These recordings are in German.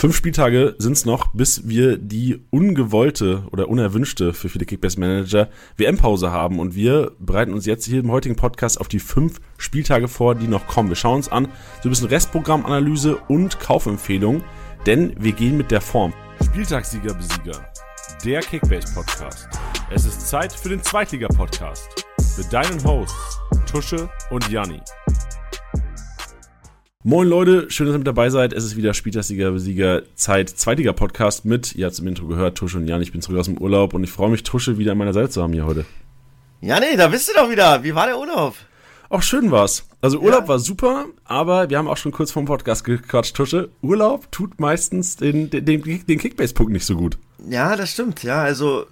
Fünf Spieltage sind es noch, bis wir die ungewollte oder unerwünschte für viele Kickbase-Manager WM-Pause haben. Und wir bereiten uns jetzt hier im heutigen Podcast auf die fünf Spieltage vor, die noch kommen. Wir schauen uns an so ein bisschen Restprogrammanalyse und Kaufempfehlung, denn wir gehen mit der Form. Spieltagssieger, Besieger, der Kickbase-Podcast. Es ist Zeit für den Zweitliga-Podcast mit deinen Hosts Tusche und Janni. Moin Leute, schön, dass ihr mit dabei seid. Es ist wieder Spieltagssieger, Besieger Zeit, zweitiger Podcast mit, ihr habt es im Intro gehört, Tusche und Jan. Ich bin zurück aus dem Urlaub und ich freue mich, Tusche wieder an meiner Seite zu haben hier heute. Ja, nee, da bist du doch wieder. Wie war der Urlaub? Auch schön war's. Also Urlaub ja. war super, aber wir haben auch schon kurz vor dem Podcast gequatscht, Tusche. Urlaub tut meistens den, den, den, den Kickbase-Punkt nicht so gut. Ja, das stimmt. Ja, also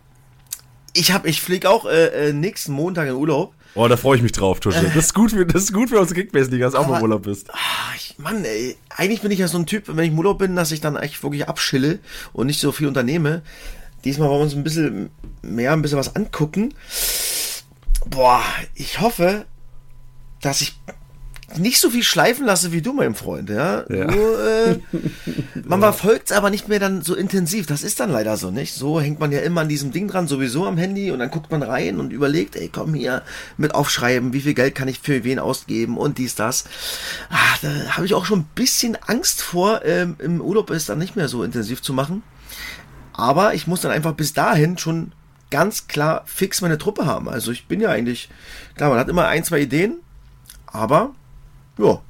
ich hab, ich flieg auch äh, äh, nächsten Montag in Urlaub. Oh, da freue ich mich drauf, Tusche. Das ist gut für, das ist gut für unsere Kickbase-Liga, dass du auch im Urlaub bist. Ach, ich, Mann, ey, eigentlich bin ich ja so ein Typ, wenn ich im Urlaub bin, dass ich dann eigentlich wirklich abschille und nicht so viel unternehme. Diesmal wollen wir uns ein bisschen mehr, ein bisschen was angucken. Boah, ich hoffe, dass ich nicht so viel schleifen lasse wie du, mein Freund, ja. ja. Nur, äh, man verfolgt es aber nicht mehr dann so intensiv. Das ist dann leider so, nicht? So hängt man ja immer an diesem Ding dran, sowieso am Handy und dann guckt man rein und überlegt, ey, komm hier mit aufschreiben, wie viel Geld kann ich für wen ausgeben und dies, das. Ah, da habe ich auch schon ein bisschen Angst vor, ähm, im Urlaub es dann nicht mehr so intensiv zu machen. Aber ich muss dann einfach bis dahin schon ganz klar fix meine Truppe haben. Also ich bin ja eigentlich, klar, man hat immer ein, zwei Ideen, aber ja,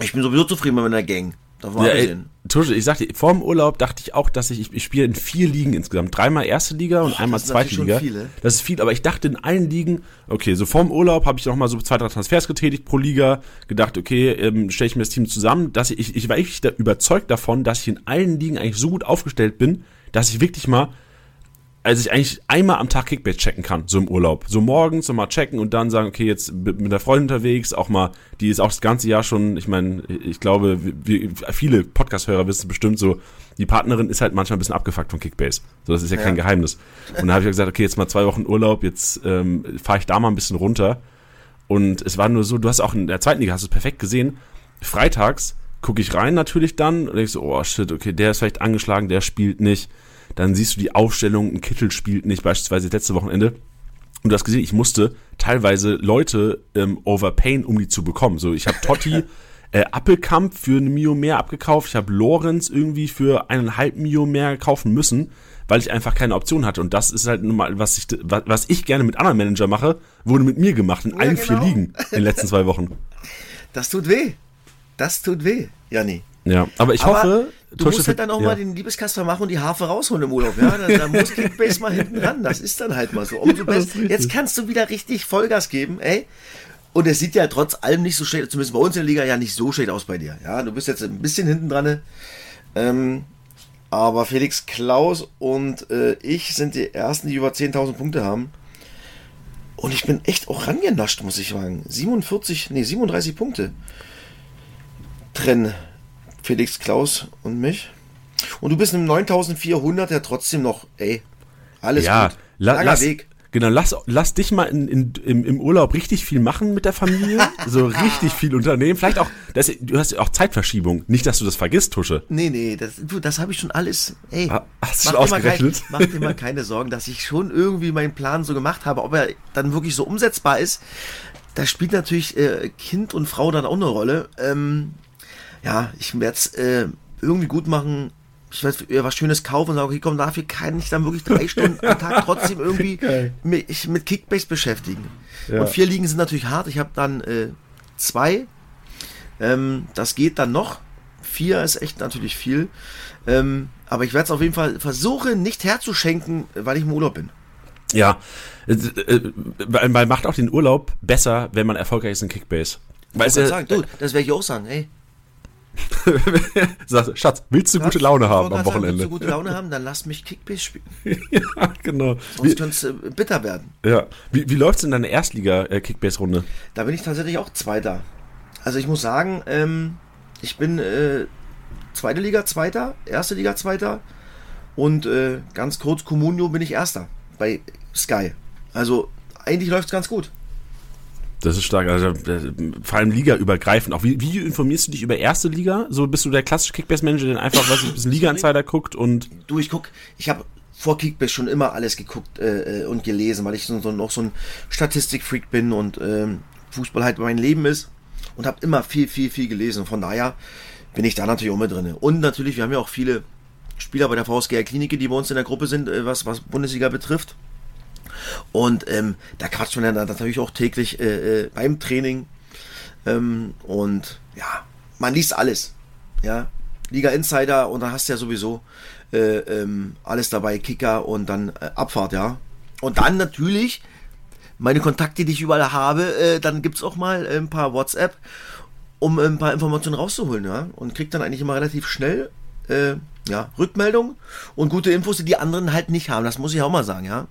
ich bin sowieso zufrieden mit meiner Gang. Man ja, ey, Tusche, ich sagte, vor dem Urlaub dachte ich auch, dass ich, ich, ich spiele in vier Ligen insgesamt. Dreimal erste Liga und Boah, einmal zweite Liga. Viele. Das ist viel, aber ich dachte in allen Ligen, okay, so vor dem Urlaub habe ich noch mal so zwei, drei Transfers getätigt pro Liga, gedacht, okay, ähm, stelle ich mir das Team zusammen, dass ich, ich war echt überzeugt davon, dass ich in allen Ligen eigentlich so gut aufgestellt bin, dass ich wirklich mal als ich eigentlich einmal am Tag Kickbase checken kann, so im Urlaub. So morgens so mal checken und dann sagen, okay, jetzt mit der Freundin unterwegs, auch mal, die ist auch das ganze Jahr schon, ich meine, ich glaube, wir, viele Podcast-Hörer wissen bestimmt so, die Partnerin ist halt manchmal ein bisschen abgefuckt von Kickbase. So, das ist ja, ja. kein Geheimnis. Und dann habe ich gesagt, okay, jetzt mal zwei Wochen Urlaub, jetzt ähm, fahre ich da mal ein bisschen runter. Und es war nur so, du hast auch in der zweiten Liga, hast du es perfekt gesehen, freitags gucke ich rein natürlich dann und ich so, oh shit, okay, der ist vielleicht angeschlagen, der spielt nicht dann siehst du die Aufstellung, ein Kittel spielt nicht, beispielsweise letzte Wochenende. Und du hast gesehen, ich musste teilweise Leute ähm, overpayen, um die zu bekommen. So, ich habe Totti äh, Appelkamp für eine Mio mehr abgekauft. Ich habe Lorenz irgendwie für eineinhalb Mio mehr kaufen müssen, weil ich einfach keine Option hatte. Und das ist halt normal, was ich, was ich gerne mit anderen Manager mache, wurde mit mir gemacht in ja, allen genau. vier Ligen in den letzten zwei Wochen. Das tut weh. Das tut weh, Janni. Ja, aber ich aber hoffe, du musst halt dann auch ja. mal den Liebeskasper machen und die Harfe rausholen im Urlaub. Ja, da, da muss Kickbase mal hinten ran. Das ist dann halt mal so. Umso besser. Jetzt kannst du wieder richtig Vollgas geben, ey. Und es sieht ja trotz allem nicht so schlecht, zumindest bei uns in der Liga ja nicht so schlecht aus bei dir. Ja, du bist jetzt ein bisschen hinten dran. Ähm, aber Felix Klaus und äh, ich sind die ersten, die über 10.000 Punkte haben. Und ich bin echt auch rangenascht, muss ich sagen. 47, nee, 37 Punkte trennen Felix Klaus und mich. Und du bist im 9400 ja trotzdem noch, ey, alles ja, gut. La lass, Weg. Genau, lass, lass dich mal in, in, im, im Urlaub richtig viel machen mit der Familie. so richtig viel unternehmen. Vielleicht auch, das, du hast auch Zeitverschiebung. Nicht, dass du das vergisst, Tusche. Nee, nee, das, das habe ich schon alles. Ey, hast du schon ausgerechnet? Kein, mach dir mal keine Sorgen, dass ich schon irgendwie meinen Plan so gemacht habe. Ob er dann wirklich so umsetzbar ist, da spielt natürlich äh, Kind und Frau dann auch eine Rolle. Ähm, ja, ich werde es äh, irgendwie gut machen. Ich werde was Schönes kaufen und sagen, okay, komm, dafür kann ich dann wirklich drei Stunden am Tag trotzdem irgendwie mich mit Kickbase beschäftigen. Ja. Und vier Ligen sind natürlich hart. Ich habe dann äh, zwei. Ähm, das geht dann noch. Vier ist echt natürlich viel. Ähm, aber ich werde es auf jeden Fall versuchen, nicht herzuschenken, weil ich im Urlaub bin. Ja, äh, äh, weil macht auch den Urlaub besser, wenn man erfolgreich ist in Kickbase. Weißt du, sagen, du, das werde ich auch sagen, ey. Sagst, Schatz, willst du Schatz, gute Laune haben am Wochenende? Sagen, willst du gute Laune haben, dann lass mich Kickbase spielen. ja, genau. Sonst könnte es äh, bitter werden. Ja. Wie, wie läuft es in deiner Erstliga-Kickbase-Runde? Da bin ich tatsächlich auch Zweiter. Also ich muss sagen, ähm, ich bin äh, zweite Liga Zweiter, erste Liga Zweiter und äh, ganz kurz Comunio bin ich Erster bei Sky. Also eigentlich läuft es ganz gut. Das ist stark. Also, vor allem Liga-übergreifend. Auch wie, wie informierst du dich über erste Liga? So bist du der klassische Kickbase-Manager, der einfach, was ein bisschen Liga-Insider guckt und. Du, ich guck, ich habe vor Kickbase schon immer alles geguckt äh, äh, und gelesen, weil ich so, so, noch so ein Statistik-Freak bin und ähm, Fußball halt mein Leben ist und habe immer viel, viel, viel gelesen. Von daher bin ich da natürlich auch mit drin. Und natürlich, wir haben ja auch viele Spieler bei der VSG Klinik, die bei uns in der Gruppe sind, äh, was, was Bundesliga betrifft. Und ähm, da quatscht man dann natürlich auch täglich äh, äh, beim Training. Ähm, und ja, man liest alles. Ja, Liga Insider und dann hast du ja sowieso äh, ähm, alles dabei, Kicker und dann äh, Abfahrt, ja. Und dann natürlich meine Kontakte, die ich überall habe, äh, dann gibt es auch mal äh, ein paar WhatsApp, um ein paar Informationen rauszuholen, ja. Und kriegt dann eigentlich immer relativ schnell ja, Rückmeldung und gute Infos, die die anderen halt nicht haben. Das muss ich auch mal sagen, ja.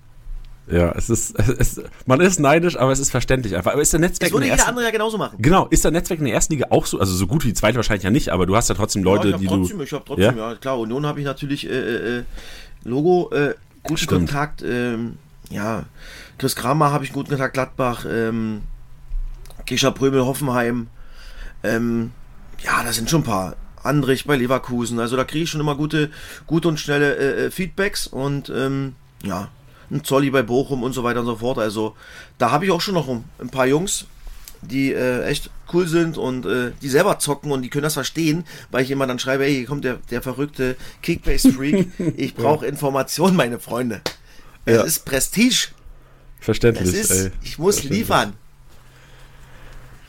Ja, es ist, es, man ist neidisch, aber es ist verständlich einfach. Aber ist der Netzwerk das würde jeder andere ja genauso machen. Genau, ist der Netzwerk in der ersten Liga auch so, also so gut wie die zweite wahrscheinlich ja nicht, aber du hast ja trotzdem Leute, ja, die trotzdem, du. Ich habe trotzdem, ja? ja klar. Union habe ich natürlich äh, äh, äh Logo, äh, guten Stimmt. Kontakt, ähm, ja, Chris Kramer habe ich guten Kontakt, Gladbach, ähm, Kesha Prömel, Hoffenheim, ähm, ja, da sind schon ein paar. Andrich bei Leverkusen, also da kriege ich schon immer gute, gute und schnelle äh, äh Feedbacks und ähm, ja, ein Zolli bei Bochum und so weiter und so fort. Also da habe ich auch schon noch ein paar Jungs, die äh, echt cool sind und äh, die selber zocken und die können das verstehen, weil ich immer dann schreibe, hey, hier kommt der, der verrückte Kickbase-Freak, ich brauche ja. Informationen, meine Freunde. Es ja. ist Prestige. Verständlich. Es ist, ich muss liefern.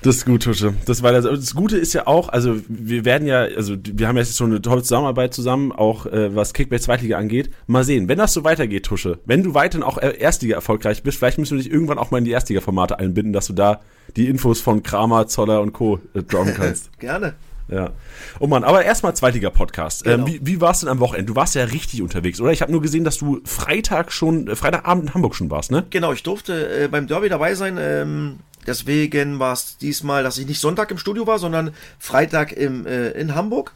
Das ist gut, Tusche. Das, weil also das Gute ist ja auch, also wir werden ja, also wir haben jetzt schon eine tolle Zusammenarbeit zusammen, auch äh, was Kickbase Zweitliga angeht. Mal sehen, wenn das so weitergeht, Tusche, wenn du weiterhin auch Erstliga erfolgreich bist, vielleicht müssen wir dich irgendwann auch mal in die Erstliga-Formate einbinden, dass du da die Infos von Kramer, Zoller und Co. Äh, droppen kannst. Gerne. Ja. Oh Mann, aber erstmal Zweitliga-Podcast. Ähm, genau. Ähm, wie, wie warst du denn am Wochenende? Du warst ja richtig unterwegs, oder? Ich habe nur gesehen, dass du Freitag schon, äh, Freitagabend in Hamburg schon warst, ne? Genau, ich durfte äh, beim Derby dabei sein. Ähm, Deswegen war es diesmal, dass ich nicht Sonntag im Studio war, sondern Freitag im, äh, in Hamburg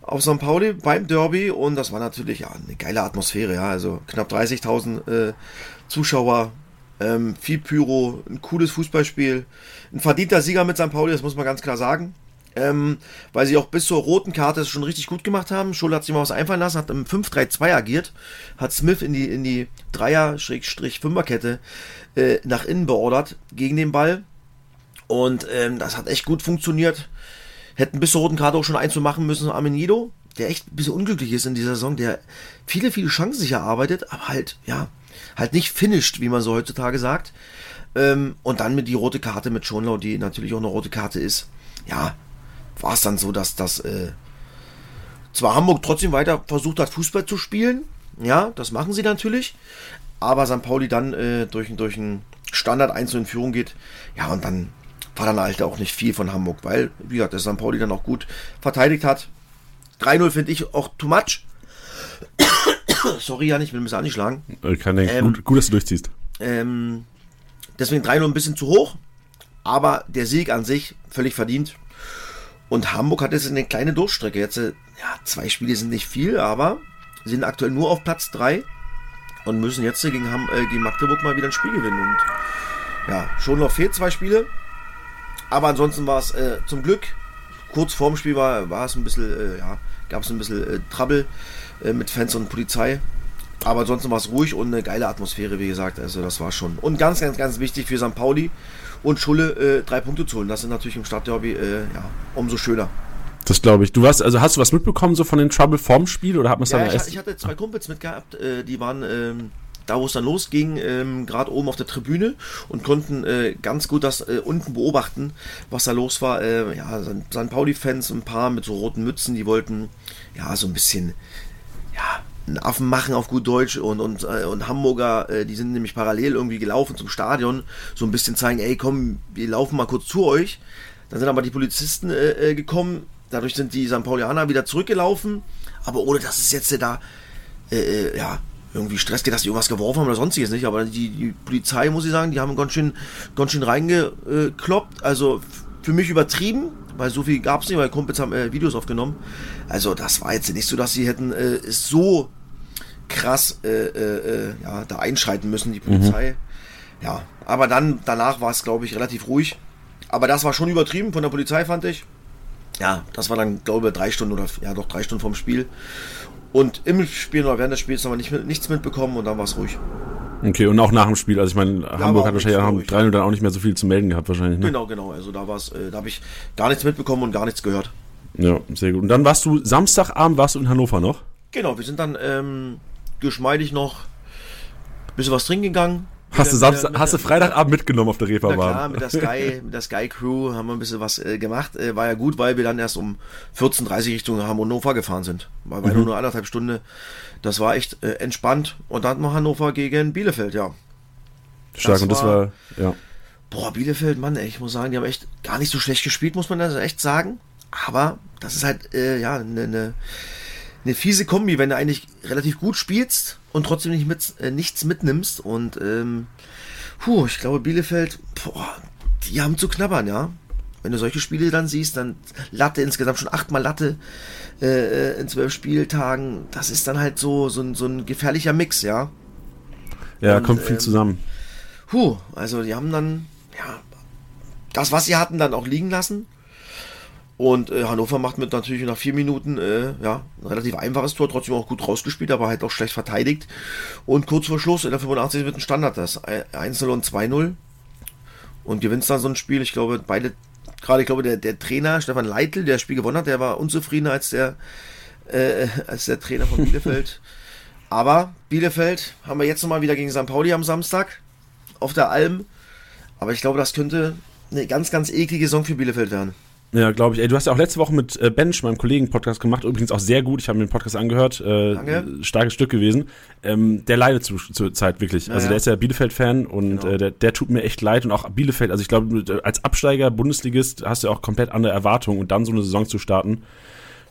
auf St. Pauli beim Derby und das war natürlich ja, eine geile Atmosphäre, ja, also knapp 30.000 äh, Zuschauer, ähm, viel Pyro, ein cooles Fußballspiel, ein verdienter Sieger mit St. Pauli, das muss man ganz klar sagen. Ähm, weil sie auch bis zur roten Karte es schon richtig gut gemacht haben. Schulle hat sich mal was einfallen lassen, hat im 5-3-2 agiert, hat Smith in die, in die Dreier-Fünfer-Kette äh, nach innen beordert gegen den Ball. Und ähm, das hat echt gut funktioniert. Hätten bis zur roten Karte auch schon einzumachen müssen, Amenido, der echt ein bisschen unglücklich ist in dieser Saison, der viele, viele Chancen sich erarbeitet, aber halt, ja, halt nicht finished, wie man so heutzutage sagt. Ähm, und dann mit die rote Karte mit Schonlau, die natürlich auch eine rote Karte ist. Ja, war es dann so, dass das äh, zwar Hamburg trotzdem weiter versucht hat, Fußball zu spielen. Ja, das machen sie natürlich. Aber St. Pauli dann äh, durch, durch einen Standard 1 in Führung geht. Ja, und dann war dann halt auch nicht viel von Hamburg, weil, wie gesagt, der St. Pauli dann auch gut verteidigt hat. 3-0 finde ich auch too much. Sorry, Jan, ich will ein bisschen angeschlagen. Kann denken, ähm, gut, gut, dass du durchziehst. Ähm, deswegen 3-0 ein bisschen zu hoch, aber der Sieg an sich völlig verdient. Und Hamburg hat jetzt eine kleine Durchstrecke. Jetzt, äh, ja, zwei Spiele sind nicht viel, aber sind aktuell nur auf Platz 3 und müssen jetzt gegen, Ham äh, gegen Magdeburg mal wieder ein Spiel gewinnen. Und ja, schon noch fehlt zwei Spiele. Aber ansonsten war es äh, zum Glück, kurz vorm Spiel war, war es ein bisschen, äh, ja, gab es ein bisschen äh, Trouble äh, mit Fans und Polizei. Aber ansonsten war es ruhig und eine geile Atmosphäre, wie gesagt. Also das war schon. Und ganz, ganz, ganz wichtig für St. Pauli und Schulle äh, drei Punkte zu holen. Das ist natürlich im Stadtderby äh, ja, umso schöner. Das glaube ich. Du warst, also hast du was mitbekommen so von den Trouble vorm Spiel oder hat man es ja, dann ich, erst? ich hatte zwei Kumpels mitgehabt, die waren ähm, da wo es dann losging, ähm, gerade oben auf der Tribüne und konnten äh, ganz gut das äh, unten beobachten, was da los war. Äh, ja, St. Pauli-Fans, ein paar mit so roten Mützen, die wollten ja so ein bisschen, ja, einen Affen machen auf gut Deutsch und, und, äh, und Hamburger, äh, die sind nämlich parallel irgendwie gelaufen zum Stadion, so ein bisschen zeigen, ey komm, wir laufen mal kurz zu euch. Dann sind aber die Polizisten äh, gekommen, dadurch sind die St. Paulianer wieder zurückgelaufen, aber ohne dass es jetzt da, äh, ja, irgendwie Stress geht, dass die irgendwas geworfen haben oder sonstiges nicht. Aber die, die Polizei, muss ich sagen, die haben ganz schön, ganz schön reingekloppt. Also für mich übertrieben, weil so viel gab es nicht, weil Kumpels haben äh, Videos aufgenommen. Also das war jetzt nicht so, dass sie hätten äh, so krass äh, äh, äh ja, da einschreiten müssen, die Polizei. Mhm. Ja, aber dann, danach war es, glaube ich, relativ ruhig. Aber das war schon übertrieben von der Polizei, fand ich. Ja, das war dann, glaube ich, drei Stunden oder, ja, doch drei Stunden vom Spiel. Und im Spiel oder während des Spiels haben wir nicht, nichts mitbekommen und dann war es ruhig. Okay, und auch nach dem Spiel. Also ich meine, ja, Hamburg hat wahrscheinlich dem 3 dann auch nicht mehr so viel zu melden gehabt wahrscheinlich. Ne? Genau, genau. Also da war's, äh, da habe ich gar nichts mitbekommen und gar nichts gehört. Ja, sehr gut. Und dann warst du Samstagabend warst du in Hannover noch? Genau, wir sind dann ähm, geschmeidig noch ein bisschen was trinken gegangen. Hast, du, Samstag, hast du Freitagabend mitgenommen auf der Reeperbahn? Ja klar, mit der Sky, mit der Sky Crew haben wir ein bisschen was äh, gemacht. Äh, war ja gut, weil wir dann erst um 14.30 Uhr Richtung Hannover gefahren sind. Weil wir mhm. nur anderthalb Stunden. Das war echt äh, entspannt. Und dann hatten wir Hannover gegen Bielefeld, ja. Stark, das und das war, war, ja. Boah, Bielefeld, Mann, ey, ich muss sagen, die haben echt gar nicht so schlecht gespielt, muss man das echt sagen. Aber das ist halt, äh, ja, eine ne, ne fiese Kombi, wenn du eigentlich relativ gut spielst und trotzdem nicht mit, äh, nichts mitnimmst. Und, ähm, puh, ich glaube, Bielefeld, boah, die haben zu knabbern, ja. Wenn du solche Spiele dann siehst, dann Latte, insgesamt schon achtmal Latte äh, äh in zwölf Spieltagen, das ist dann halt so, so, ein, so ein gefährlicher Mix, ja. Ja, und, kommt viel ähm, zusammen. Puh, also die haben dann, ja, das, was sie hatten, dann auch liegen lassen. Und äh, Hannover macht mit natürlich nach vier Minuten äh, ja, ein relativ einfaches Tor, trotzdem auch gut rausgespielt, aber halt auch schlecht verteidigt. Und kurz vor Schluss in der 85 wird ein Standard das. 1-0 und 2-0. Und gewinnt dann so ein Spiel. Ich glaube, beide, gerade ich glaube, der, der Trainer, Stefan Leitl, der das Spiel gewonnen hat, der war unzufriedener als der, äh, als der Trainer von Bielefeld. aber Bielefeld haben wir jetzt nochmal wieder gegen St. Pauli am Samstag auf der Alm. Aber ich glaube, das könnte eine ganz, ganz eklige Saison für Bielefeld werden. Ja, glaube ich. Ey, du hast ja auch letzte Woche mit äh, Bench, meinem Kollegen, Podcast gemacht. Übrigens auch sehr gut. Ich habe mir den Podcast angehört. Äh, Danke. Starkes Stück gewesen. Ähm, der leidet zu, zur Zeit wirklich. Ja, also der ist ja Bielefeld-Fan und genau. äh, der, der tut mir echt leid. Und auch Bielefeld, also ich glaube, als Absteiger, Bundesligist, hast du ja auch komplett andere Erwartungen und dann so eine Saison zu starten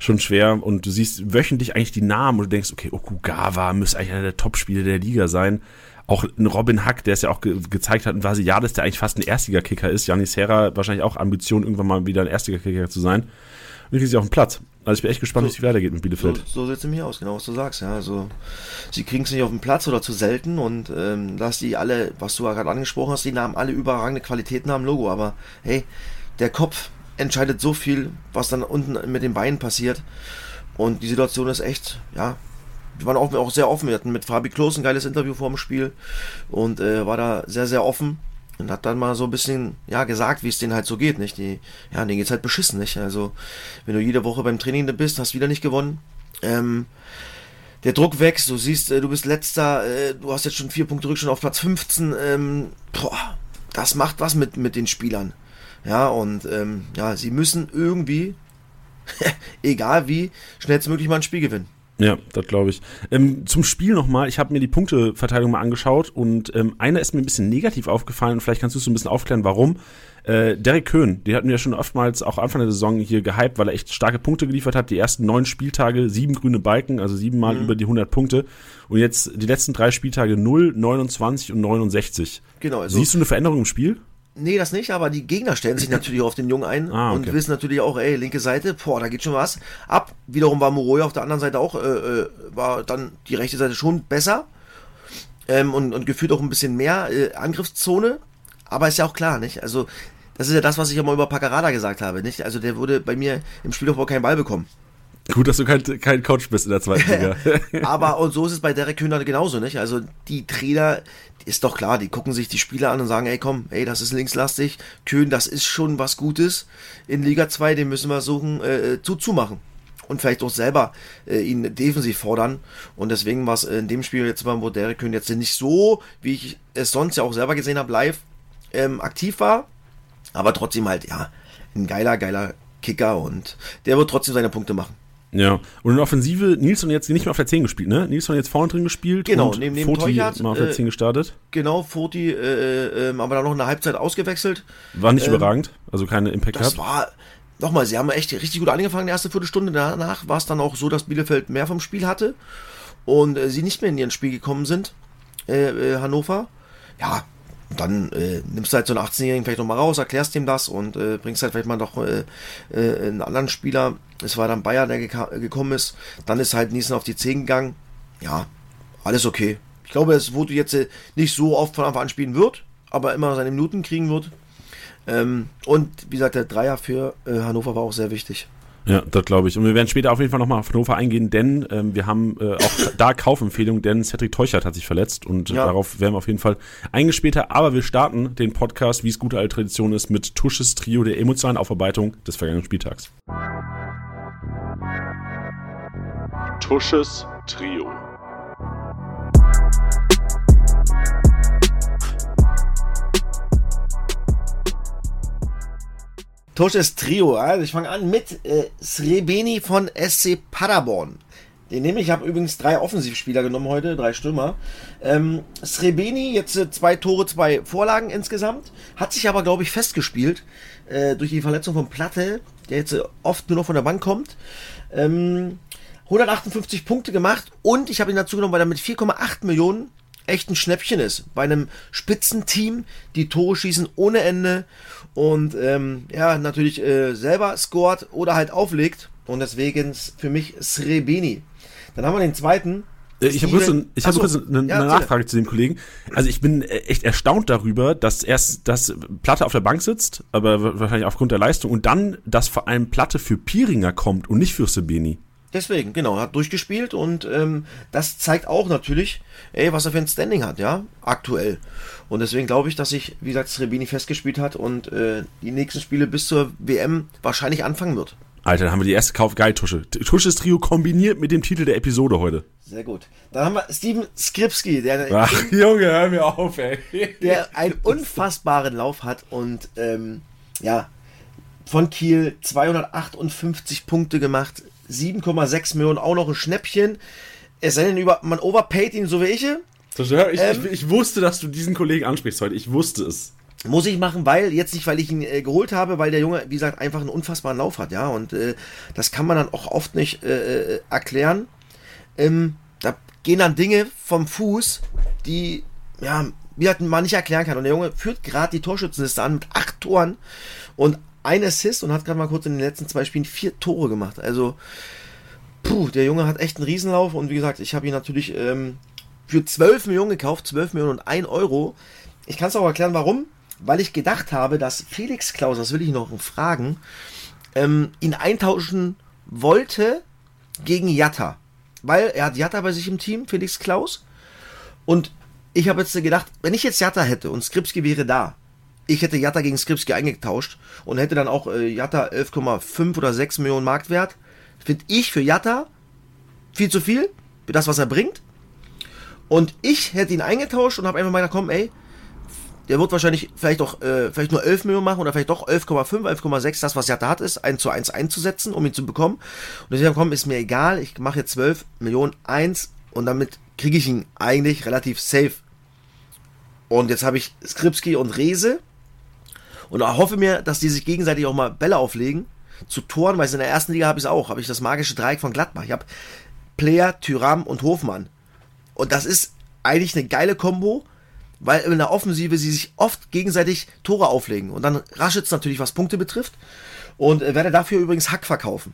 schon schwer und du siehst wöchentlich eigentlich die Namen und du denkst, okay, Okugawa müsste eigentlich einer der Top-Spiele der Liga sein auch ein Robin Hack, der es ja auch ge gezeigt hat, ein Vasiliades, der eigentlich fast ein Erstliga-Kicker ist. Janis Serra wahrscheinlich auch Ambition, irgendwann mal wieder ein Erstliga-Kicker zu sein. Und kriegen sie auch einen Platz. Also ich bin echt gespannt, so, wie es weitergeht mit Bielefeld. So, so sieht es nämlich aus, genau was du sagst. Ja, also sie kriegen es nicht auf den Platz oder zu selten und ähm, dass die alle, was du gerade angesprochen hast, die Namen alle überragende Qualitäten haben, Logo. Aber hey, der Kopf entscheidet so viel, was dann unten mit den Beinen passiert. Und die Situation ist echt, ja, wir waren auch, auch sehr offen. Wir hatten mit Fabi Klos ein geiles Interview vor dem Spiel und äh, war da sehr, sehr offen und hat dann mal so ein bisschen ja gesagt, wie es denen halt so geht, nicht? Die, ja, denen geht's halt beschissen, nicht? Also, wenn du jede Woche beim Training bist, hast wieder nicht gewonnen. Ähm, der Druck wächst, du siehst, äh, du bist letzter, äh, du hast jetzt schon vier Punkte Rückstand auf Platz 15. Ähm, boah, das macht was mit, mit den Spielern. Ja, und ähm, ja, sie müssen irgendwie, egal wie, schnellstmöglich mal ein Spiel gewinnen. Ja, das glaube ich. Ähm, zum Spiel nochmal, ich habe mir die Punkteverteilung mal angeschaut und ähm, einer ist mir ein bisschen negativ aufgefallen vielleicht kannst du so ein bisschen aufklären, warum. Äh, Derek Köhn, die hatten wir ja schon oftmals auch Anfang der Saison hier gehypt, weil er echt starke Punkte geliefert hat. Die ersten neun Spieltage, sieben grüne Balken, also siebenmal mhm. über die 100 Punkte. Und jetzt die letzten drei Spieltage 0, 29 und 69. Genau. Also Siehst du eine Veränderung im Spiel? Nee, das nicht, aber die Gegner stellen sich natürlich auf den Jungen ein ah, okay. und wissen natürlich auch, ey, linke Seite, boah, da geht schon was ab. Wiederum war Moroja auf der anderen Seite auch, äh, äh, war dann die rechte Seite schon besser ähm, und, und gefühlt auch ein bisschen mehr äh, Angriffszone. Aber ist ja auch klar, nicht? Also, das ist ja das, was ich ja mal über Paccarada gesagt habe, nicht? Also, der würde bei mir im Spielaufbau keinen Ball bekommen. Gut, dass du kein, kein Coach bist in der zweiten Liga. Aber und so ist es bei Derek Kühner genauso, nicht? Also die Trainer, ist doch klar, die gucken sich die Spieler an und sagen, ey komm, ey, das ist linkslastig, Kühn, das ist schon was Gutes. In Liga 2, den müssen wir suchen, äh, äh, zuzumachen. Und vielleicht auch selber äh, ihn defensiv fordern. Und deswegen war es in dem Spiel jetzt mal, wo Derek Kühn jetzt nicht so, wie ich es sonst ja auch selber gesehen habe, live ähm, aktiv war. Aber trotzdem halt, ja, ein geiler, geiler Kicker und der wird trotzdem seine Punkte machen. Ja, und in Offensive, Nilsson jetzt nicht mehr auf der 10 gespielt, ne? Nilsson jetzt vorne drin gespielt genau, und neben, neben Foti Teuchert, mal auf der 10 äh, gestartet. Genau, Foti, äh, äh, aber dann noch eine Halbzeit ausgewechselt. War nicht ähm, überragend, also keine Impact das gehabt. war, nochmal, sie haben echt richtig gut angefangen, die erste Viertelstunde. Danach war es dann auch so, dass Bielefeld mehr vom Spiel hatte und äh, sie nicht mehr in ihr Spiel gekommen sind, äh, äh, Hannover. Ja, dann äh, nimmst du halt so einen 18-Jährigen vielleicht nochmal raus, erklärst ihm das und äh, bringst halt vielleicht mal doch äh, äh, einen anderen Spieler. Es war dann Bayer, der gekommen ist. Dann ist halt Niesen auf die 10 gegangen. Ja, alles okay. Ich glaube, es wurde jetzt äh, nicht so oft von Anfang an spielen wird, aber immer seine Minuten kriegen wird. Ähm, und wie gesagt, der Dreier für äh, Hannover war auch sehr wichtig. Ja, das glaube ich. Und wir werden später auf jeden Fall nochmal auf Hannover eingehen, denn ähm, wir haben äh, auch da Kaufempfehlung, denn Cedric Teuchert hat sich verletzt und ja. darauf werden wir auf jeden Fall eingehen später. Aber wir starten den Podcast, wie es gute alte Tradition ist, mit Tusches Trio der emotionalen Aufarbeitung des vergangenen Spieltags. Tusches Trio. Tusches Trio. Also ich fange an mit äh, Srebeni von SC Paderborn. Den nehme ich. Ich habe übrigens drei Offensivspieler genommen heute, drei Stürmer. Ähm, Srebeni, jetzt äh, zwei Tore, zwei Vorlagen insgesamt. Hat sich aber, glaube ich, festgespielt äh, durch die Verletzung von Platte, der jetzt äh, oft nur noch von der Bank kommt. Ähm, 158 Punkte gemacht und ich habe ihn dazu genommen, weil er mit 4,8 Millionen echt ein Schnäppchen ist. Bei einem Spitzenteam, die Tore schießen ohne Ende und ähm, ja, natürlich äh, selber scored oder halt auflegt. Und deswegen für mich Srebeni. Dann haben wir den zweiten. Äh, ich habe kurz, ich hab kurz eine, ja, Nachfrage zu dem Kollegen. Also ich bin äh, echt erstaunt darüber, dass erst das Platte auf der Bank sitzt, aber wahrscheinlich aufgrund der Leistung, und dann, dass vor allem Platte für Piringer kommt und nicht für Sebeni. Deswegen, genau, hat durchgespielt und ähm, das zeigt auch natürlich, ey, was er für ein Standing hat, ja, aktuell. Und deswegen glaube ich, dass sich, wie gesagt, Srebini festgespielt hat und äh, die nächsten Spiele bis zur WM wahrscheinlich anfangen wird. Alter, dann haben wir die erste Kauf. Geil, Tusche. Tusches Trio kombiniert mit dem Titel der Episode heute. Sehr gut. Dann haben wir Steven Skripski, der, Ach, Junge, hör mir auf, ey. der einen unfassbaren Lauf hat und ähm, ja, von Kiel 258 Punkte gemacht, 7,6 Millionen, auch noch ein Schnäppchen. Es sei denn, über, man overpaid ihn so wie ich. Ich, ähm, ich, ich, wusste, dass du diesen Kollegen ansprichst heute. Ich wusste es. Muss ich machen, weil, jetzt nicht, weil ich ihn äh, geholt habe, weil der Junge, wie gesagt, einfach einen unfassbaren Lauf hat, ja. Und äh, das kann man dann auch oft nicht äh, äh erklären. Ähm, da gehen dann Dinge vom Fuß, die, ja, wie man nicht erklären kann. Und der Junge führt gerade die Torschützenliste an mit acht Toren und ein Assist und hat gerade mal kurz in den letzten zwei Spielen vier Tore gemacht. Also, puh, der Junge hat echt einen Riesenlauf und wie gesagt, ich habe ihn natürlich ähm, für 12 Millionen gekauft, 12 Millionen und 1 Euro. Ich kann es auch erklären, warum. Weil ich gedacht habe, dass Felix Klaus, das will ich noch fragen, ähm, ihn eintauschen wollte gegen Jatta. Weil er hat Jatta bei sich im Team, Felix Klaus. Und ich habe jetzt gedacht, wenn ich jetzt Jatta hätte und Skripski wäre da, ich hätte Jatta gegen Skripski eingetauscht und hätte dann auch äh, Jatta 11,5 oder 6 Millionen Marktwert. Finde ich für Jatta viel zu viel, für das, was er bringt. Und ich hätte ihn eingetauscht und habe einfach mal gedacht, komm, ey, der wird wahrscheinlich vielleicht auch äh, vielleicht nur 11 Millionen machen oder vielleicht doch 11,5, 11,6, das was Jatta hat ist, 1 zu 1 einzusetzen, um ihn zu bekommen. Und deswegen komm, ist mir egal, ich mache jetzt 12 Millionen 1 und damit kriege ich ihn eigentlich relativ safe. Und jetzt habe ich Skripski und Rese und hoffe mir, dass die sich gegenseitig auch mal Bälle auflegen zu Toren, weil in der ersten Liga habe ich es auch, habe ich das magische Dreieck von Gladbach. Ich habe Player, Tyram und Hofmann. Und das ist eigentlich eine geile Kombo, weil in der Offensive sie sich oft gegenseitig Tore auflegen. Und dann Raschitz natürlich, was Punkte betrifft. Und äh, werde dafür übrigens Hack verkaufen.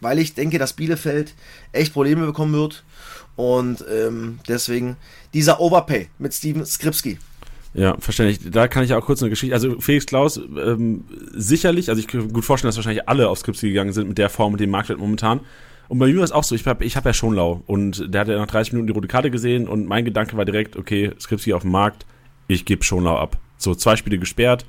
Weil ich denke, dass Bielefeld echt Probleme bekommen wird. Und ähm, deswegen dieser Overpay mit Steven Skripski. Ja, verständlich. Da kann ich auch kurz eine Geschichte. Also Felix Klaus, ähm, sicherlich, also ich kann gut vorstellen, dass wahrscheinlich alle auf Skripski gegangen sind mit der Form und dem Marktwert momentan. Und bei mir war es auch so, ich habe ich hab ja schon lau und der hat ja nach 30 Minuten die rote Karte gesehen und mein Gedanke war direkt, okay, Skripski auf dem Markt, ich gebe schon lau ab. So zwei Spiele gesperrt,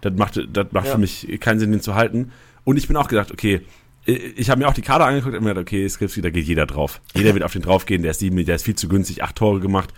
das macht, das macht ja. für mich keinen Sinn, den zu halten. Und ich bin auch gedacht, okay, ich habe mir auch die Karte angeguckt und mir gedacht, okay, Skripski, da geht jeder drauf. Jeder wird auf den draufgehen, der ist sieben, der ist viel zu günstig, acht Tore gemacht.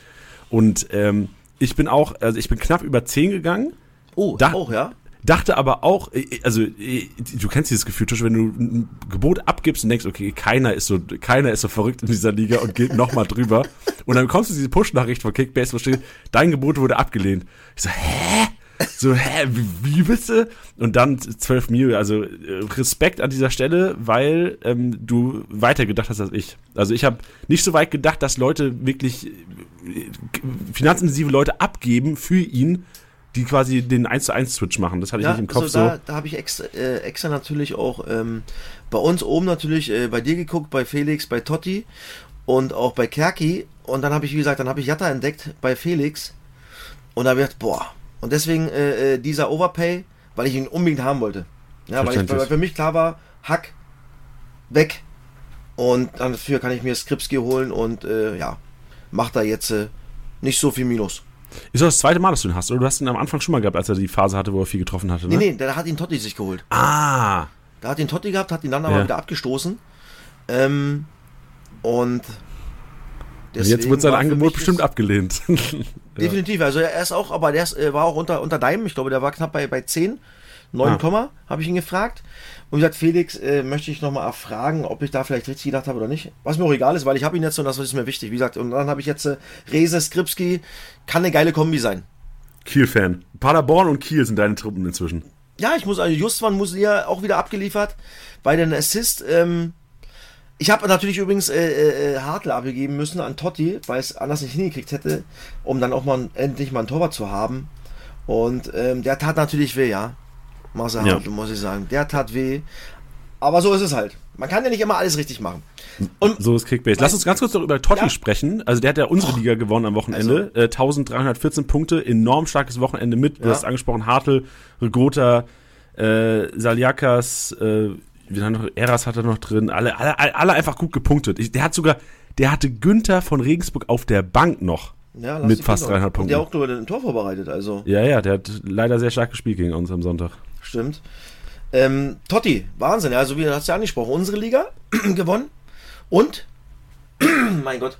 Und ähm, ich bin auch, also ich bin knapp über 10 gegangen. Oh, da, auch, ja? Dachte aber auch, äh, also äh, du kennst dieses Gefühl, wenn du ein Gebot abgibst und denkst, okay, keiner ist so, keiner ist so verrückt in dieser Liga und geht nochmal drüber. Und dann kommst du diese Push-Nachricht von Kickbase, wo steht, dein Gebot wurde abgelehnt. Ich so, hä? So, hä, wie, wie bitte? Und dann 12 Mio, also äh, Respekt an dieser Stelle, weil ähm, du weiter gedacht hast als ich. Also ich habe nicht so weit gedacht, dass Leute wirklich äh, finanzintensive Leute abgeben für ihn, die quasi den 1 zu 1 Switch machen. Das hatte ich ja, nicht im Kopf also da, so. Da habe ich extra, äh, extra natürlich auch ähm, bei uns oben natürlich äh, bei dir geguckt, bei Felix, bei Totti und auch bei Kerki. Und dann habe ich, wie gesagt, dann habe ich Jatta entdeckt bei Felix. Und da habe ich gedacht, boah, Und deswegen äh, äh dieser Overpay, weil ich ihn unbedingt haben wollte. Ja, weil, ich, weil für mich klar war, Hack, weg. Und dafür kann ich mir Skripski holen und äh, ja, macht da jetzt äh, nicht so viel Minus. Ist das das zweite Mal, dass du ihn hast? Oder du hast ihn am Anfang schon mal gehabt, als er die Phase hatte, wo er viel getroffen hatte? Ne? Nee, nee, da hat ihn Totti sich geholt. Ah. Da hat ihn Totti gehabt, hat ihn dann aber ja. wieder abgestoßen. Ähm, und jetzt wird sein Angebot bestimmt abgelehnt. Definitiv, also er ist auch, aber der ist, war auch unter, unter deinem, ich glaube, der war knapp bei, bei 10. 9, ah. habe ich ihn gefragt. Und gesagt, Felix, äh, möchte ich nochmal erfragen, ob ich da vielleicht richtig gedacht habe oder nicht. Was mir auch egal ist, weil ich habe ihn jetzt und das ist mir wichtig. Wie gesagt, und dann habe ich jetzt äh, Rese, Skripski, kann eine geile Kombi sein. Kiel-Fan. Paderborn und Kiel sind deine Truppen inzwischen. Ja, ich muss, also Justwan muss ja auch wieder abgeliefert bei den Assist. Ähm, ich habe natürlich übrigens äh, äh, äh, Hartl abgegeben müssen an Totti, weil es anders nicht hingekriegt hätte, um dann auch mal endlich mal ein Torwart zu haben. Und ähm, der tat natürlich weh, ja. Marcel ja. muss ich sagen. Der tat weh. Aber so ist es halt. Man kann ja nicht immer alles richtig machen. Und so ist Kickbase. Lass uns ganz kurz noch über Totti ja. sprechen. Also der hat ja unsere oh. Liga gewonnen am Wochenende. Also. Äh, 1314 Punkte, enorm starkes Wochenende mit. Du ja. hast angesprochen, Hartl, Regota, äh, Saliakas, äh, noch, Eras hat er noch drin. Alle, alle, alle einfach gut gepunktet. Ich, der hat sogar, der hatte Günther von Regensburg auf der Bank noch. Ja, mit fast 300 Punkten. Und der auch nur ein Tor vorbereitet, also. Ja, ja, der hat leider sehr stark gespielt gegen uns am Sonntag. Stimmt. Ähm, Totti, Wahnsinn. Also, wie hast du ja angesprochen, unsere Liga gewonnen. Und, mein Gott,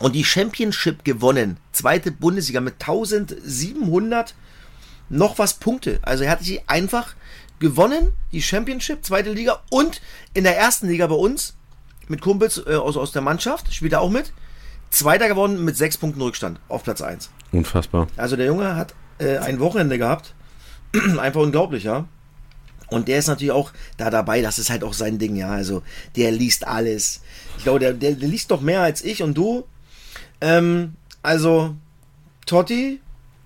und die Championship gewonnen. Zweite Bundesliga mit 1700 noch was Punkte. Also, er hat sich einfach gewonnen, die Championship, zweite Liga und in der ersten Liga bei uns mit Kumpels äh, aus, aus der Mannschaft, spielt er auch mit. Zweiter geworden mit sechs Punkten Rückstand auf Platz 1. Unfassbar. Also der Junge hat äh, ein Wochenende gehabt. Einfach unglaublich, ja. Und der ist natürlich auch da dabei, das ist halt auch sein Ding, ja. Also der liest alles. Ich glaube, der, der, der liest doch mehr als ich und du. Ähm, also, Totti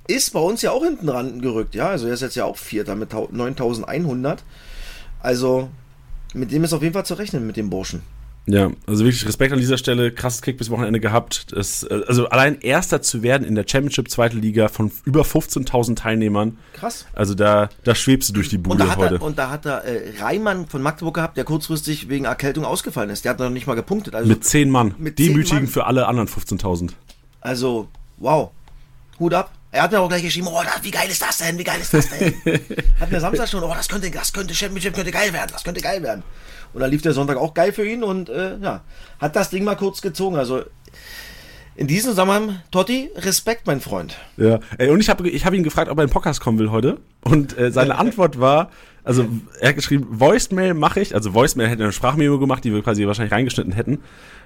ist bei uns ja auch hinten ran gerückt, ja. Also er ist jetzt ja auch Vierter mit 9100. Also, mit dem ist auf jeden Fall zu rechnen, mit dem Burschen. Ja, also wirklich Respekt an dieser Stelle, krasses Kick bis Wochenende gehabt. Das, äh, also allein Erster zu werden in der Championship zweite Liga von über 15.000 Teilnehmern. Krass. Also da, da schwebst du durch die Bude und heute. Er, und da hat er äh, Reimann von Magdeburg gehabt, der kurzfristig wegen Erkältung ausgefallen ist. Der hat noch nicht mal gepunktet. Also mit zehn Mann. Mit Demütigen für alle anderen 15.000. Also, wow. Hut ab. Er hat mir auch gleich geschrieben, oh, wie geil ist das denn? Wie geil ist das denn? hat mir Samstag schon, oh, das könnte, das könnte Championship könnte geil werden, das könnte geil werden. Und dann lief der Sonntag auch geil für ihn und äh, ja, hat das Ding mal kurz gezogen. Also in diesem Zusammenhang, Totti, Respekt, mein Freund. Ja, ey, und ich habe ich hab ihn gefragt, ob er in den Podcast kommen will heute. Und äh, seine Antwort war, also er hat geschrieben, Voicemail mache ich, also Voicemail hätte eine Sprachmemo gemacht, die wir quasi wahrscheinlich reingeschnitten hätten.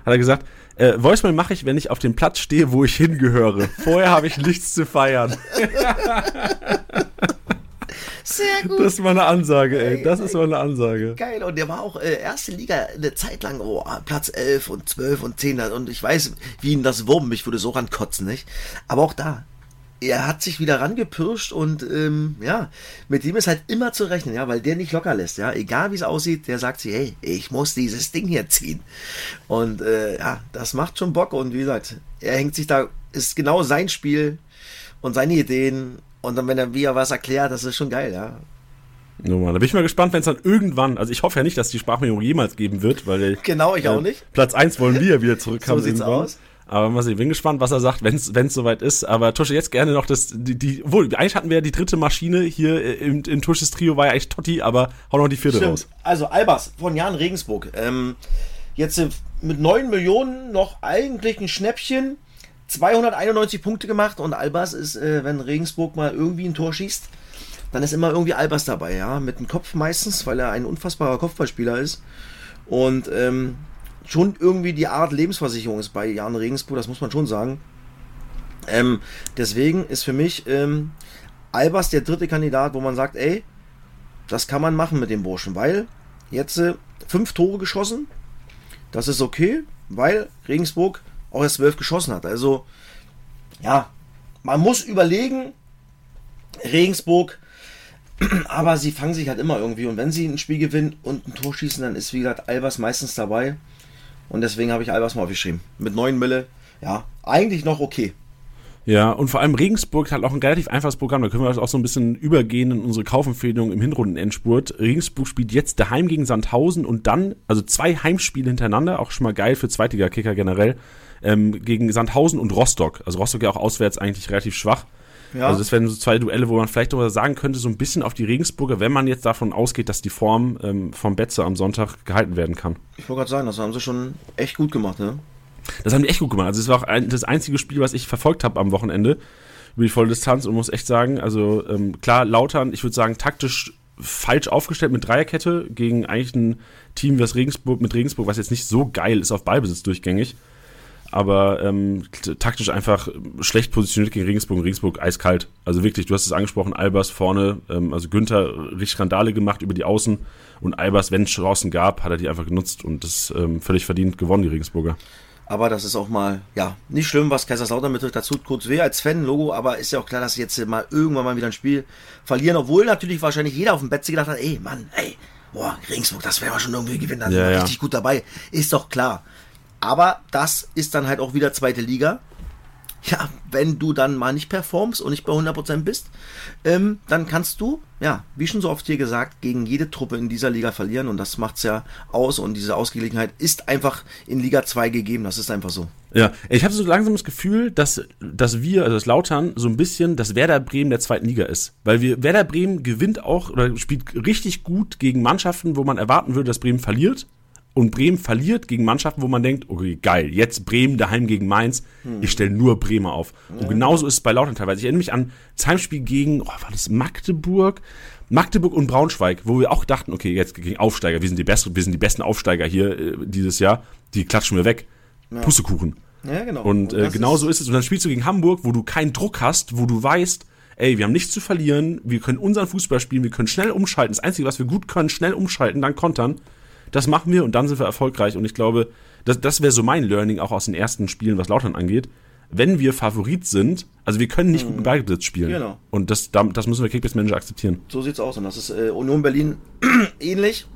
Hat er gesagt, äh, Voicemail mache ich, wenn ich auf dem Platz stehe, wo ich hingehöre. Vorher habe ich nichts zu feiern. Sehr gut. Das ist mal eine Ansage, ey. Das ist mal eine Ansage. Geil. Und der war auch äh, erste Liga eine Zeit lang, oh, Platz 11 und 12 und 10. Und ich weiß, wie ihn das wurm, mich würde so rankotzen, nicht? Aber auch da, er hat sich wieder rangepirscht und ähm, ja, mit dem ist halt immer zu rechnen, ja, weil der nicht locker lässt, ja, egal wie es aussieht, der sagt sich, hey, ich muss dieses Ding hier ziehen. Und äh, ja, das macht schon Bock und wie gesagt, er hängt sich da, ist genau sein Spiel und seine Ideen und dann, wenn er wie er was erklärt, das ist schon geil, ja. No, Mann. Da bin ich mal gespannt, wenn es dann irgendwann, also ich hoffe ja nicht, dass die Sprachmemo jemals geben wird, weil Genau, ich äh, auch nicht. Platz 1 wollen wir ja wieder zurückkommen. so sieht's irgendwann. aus. Aber mal sehen, bin gespannt, was er sagt, wenn es soweit ist. Aber Tusche, jetzt gerne noch das, die, die, obwohl, eigentlich hatten wir ja die dritte Maschine hier im, im Tusches Trio, war ja eigentlich Totti, aber hau noch die vierte Stimmt. raus. Also Albers von Jan Regensburg. Ähm, jetzt mit 9 Millionen noch eigentlich ein Schnäppchen. 291 Punkte gemacht und Albers ist, äh, wenn Regensburg mal irgendwie ein Tor schießt, dann ist immer irgendwie Albers dabei, ja, mit dem Kopf meistens, weil er ein unfassbarer Kopfballspieler ist und ähm, schon irgendwie die Art Lebensversicherung ist bei Jan Regensburg, das muss man schon sagen. Ähm, deswegen ist für mich ähm, Albers der dritte Kandidat, wo man sagt, ey, das kann man machen mit dem Burschen, weil jetzt äh, fünf Tore geschossen, das ist okay, weil Regensburg auch erst zwölf geschossen hat. Also, ja, man muss überlegen, Regensburg, aber sie fangen sich halt immer irgendwie. Und wenn sie ein Spiel gewinnen und ein Tor schießen, dann ist, wie gesagt, Albers meistens dabei. Und deswegen habe ich Albers mal aufgeschrieben. Mit 9 Mille, ja, eigentlich noch okay. Ja, und vor allem Regensburg hat auch ein relativ einfaches Programm. Da können wir auch so ein bisschen übergehen in unsere Kaufempfehlung im Hinrunden-Endspurt. Regensburg spielt jetzt daheim gegen Sandhausen und dann, also zwei Heimspiele hintereinander, auch schon mal geil für Zweitliga-Kicker generell, ähm, gegen Sandhausen und Rostock. Also Rostock ja auch auswärts eigentlich relativ schwach. Ja. Also das wären so zwei Duelle, wo man vielleicht darüber sagen könnte, so ein bisschen auf die Regensburger, wenn man jetzt davon ausgeht, dass die Form ähm, vom Betze am Sonntag gehalten werden kann. Ich wollte gerade sagen, das haben sie schon echt gut gemacht, ne? Das haben die echt gut gemacht. Also es war auch ein, das einzige Spiel, was ich verfolgt habe am Wochenende über die volle Distanz und muss echt sagen, also ähm, klar, Lautern, ich würde sagen, taktisch falsch aufgestellt mit Dreierkette gegen eigentlich ein Team, was Regensburg mit Regensburg, was jetzt nicht so geil ist auf Ballbesitz durchgängig aber ähm, taktisch einfach schlecht positioniert gegen Regensburg. Regensburg eiskalt. Also wirklich, du hast es angesprochen, Albers vorne, ähm, also Günther richtig Randale gemacht über die Außen und Albers, wenn es Chancen gab, hat er die einfach genutzt und das ähm, völlig verdient gewonnen, die Regensburger. Aber das ist auch mal, ja, nicht schlimm, was Kaiserslautern betrifft. Dazu kurz weh als Fan-Logo, aber ist ja auch klar, dass sie jetzt mal irgendwann mal wieder ein Spiel verlieren, obwohl natürlich wahrscheinlich jeder auf dem Bett gedacht hat, ey, Mann, ey, boah, Regensburg, das wäre schon irgendwie gewinnen, dann ja, richtig ja. gut dabei. Ist doch klar. Aber das ist dann halt auch wieder zweite Liga. Ja, wenn du dann mal nicht performst und nicht bei 100% bist, ähm, dann kannst du, ja, wie schon so oft hier gesagt, gegen jede Truppe in dieser Liga verlieren und das macht's ja aus und diese Ausgeglichenheit ist einfach in Liga 2 gegeben, das ist einfach so. Ja, ich habe so langsam das Gefühl, dass, dass wir, also das Lautern, so ein bisschen das Werder Bremen der zweiten Liga ist. Weil wir, Werder Bremen gewinnt auch oder spielt richtig gut gegen Mannschaften, wo man erwarten würde, dass Bremen verliert und Bremen verliert gegen Mannschaften, wo man denkt, okay, geil, jetzt Bremen daheim gegen Mainz, hm. ich stelle nur Bremer auf. Ja. Und genauso ist es bei Lautern teilweise. Ich erinnere mich an das Heimspiel gegen, oh, war das Magdeburg? Magdeburg und Braunschweig, wo wir auch dachten, okay, jetzt gegen Aufsteiger, wir sind die, best, wir sind die besten Aufsteiger hier äh, dieses Jahr, die klatschen wir weg. Ja. Pustekuchen. Ja, genau. Und, äh, genau so ist es. Und dann spielst du gegen Hamburg, wo du keinen Druck hast, wo du weißt, ey, wir haben nichts zu verlieren, wir können unseren Fußball spielen, wir können schnell umschalten. Das Einzige, was wir gut können, schnell umschalten, dann kontern. Das machen wir und dann sind wir erfolgreich. Und ich glaube, das, das wäre so mein Learning auch aus den ersten Spielen, was Lautern angeht. Wenn wir Favorit sind, also wir können nicht mhm. guten Ballbesitz spielen. Genau. Und das, das müssen wir Kickbase Manager akzeptieren. So sieht's aus. Und das ist äh, Union Berlin ähnlich.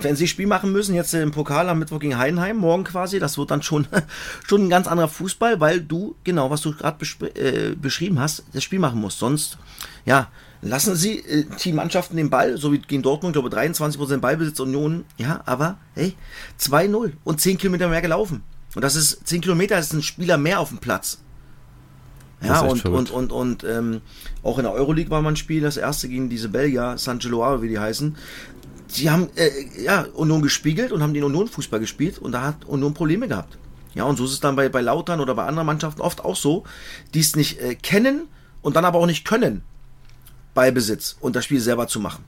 Wenn sie Spiel machen müssen, jetzt im Pokal am Mittwoch gegen Heidenheim, morgen quasi, das wird dann schon, schon ein ganz anderer Fußball, weil du, genau, was du gerade äh, beschrieben hast, das Spiel machen musst. Sonst, ja, lassen sie äh, die Mannschaften den Ball, so wie gegen Dortmund, glaube 23% Ballbesitz Union, ja, aber hey, 2-0 und 10 Kilometer mehr gelaufen. Und das ist 10 Kilometer ist ein Spieler mehr auf dem Platz. Ja, und, und, und, und, ähm, auch in der Euroleague war man ein Spiel, das erste gegen diese Belgier, San Geloaro, wie die heißen. Die haben äh, ja, Union gespiegelt und haben den Union-Fußball gespielt und da hat Union Probleme gehabt. Ja, und so ist es dann bei, bei Lautern oder bei anderen Mannschaften oft auch so, die es nicht äh, kennen und dann aber auch nicht können. Ballbesitz und das Spiel selber zu machen.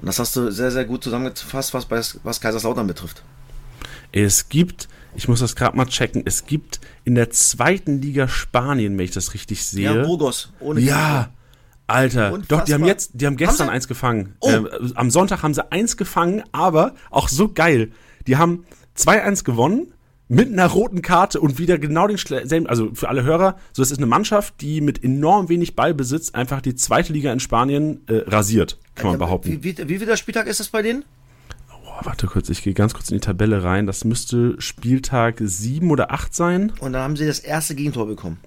Und das hast du sehr, sehr gut zusammengefasst, was, was Kaiserslautern betrifft. Es gibt, ich muss das gerade mal checken, es gibt in der zweiten Liga Spanien, wenn ich das richtig sehe. Ja, Burgos. Ohne ja, Alter, Unfassbar. doch, die haben jetzt, die haben gestern haben eins gefangen. Oh. Äh, am Sonntag haben sie eins gefangen, aber auch so geil. Die haben 2-1 gewonnen mit einer roten Karte und wieder genau den selben, also für alle Hörer, so das ist eine Mannschaft, die mit enorm wenig Ballbesitz einfach die zweite Liga in Spanien äh, rasiert, kann man äh, behaupten. Wie, wie, wie viel der Spieltag ist das bei denen? Oh, warte kurz, ich gehe ganz kurz in die Tabelle rein. Das müsste Spieltag 7 oder 8 sein. Und dann haben sie das erste Gegentor bekommen.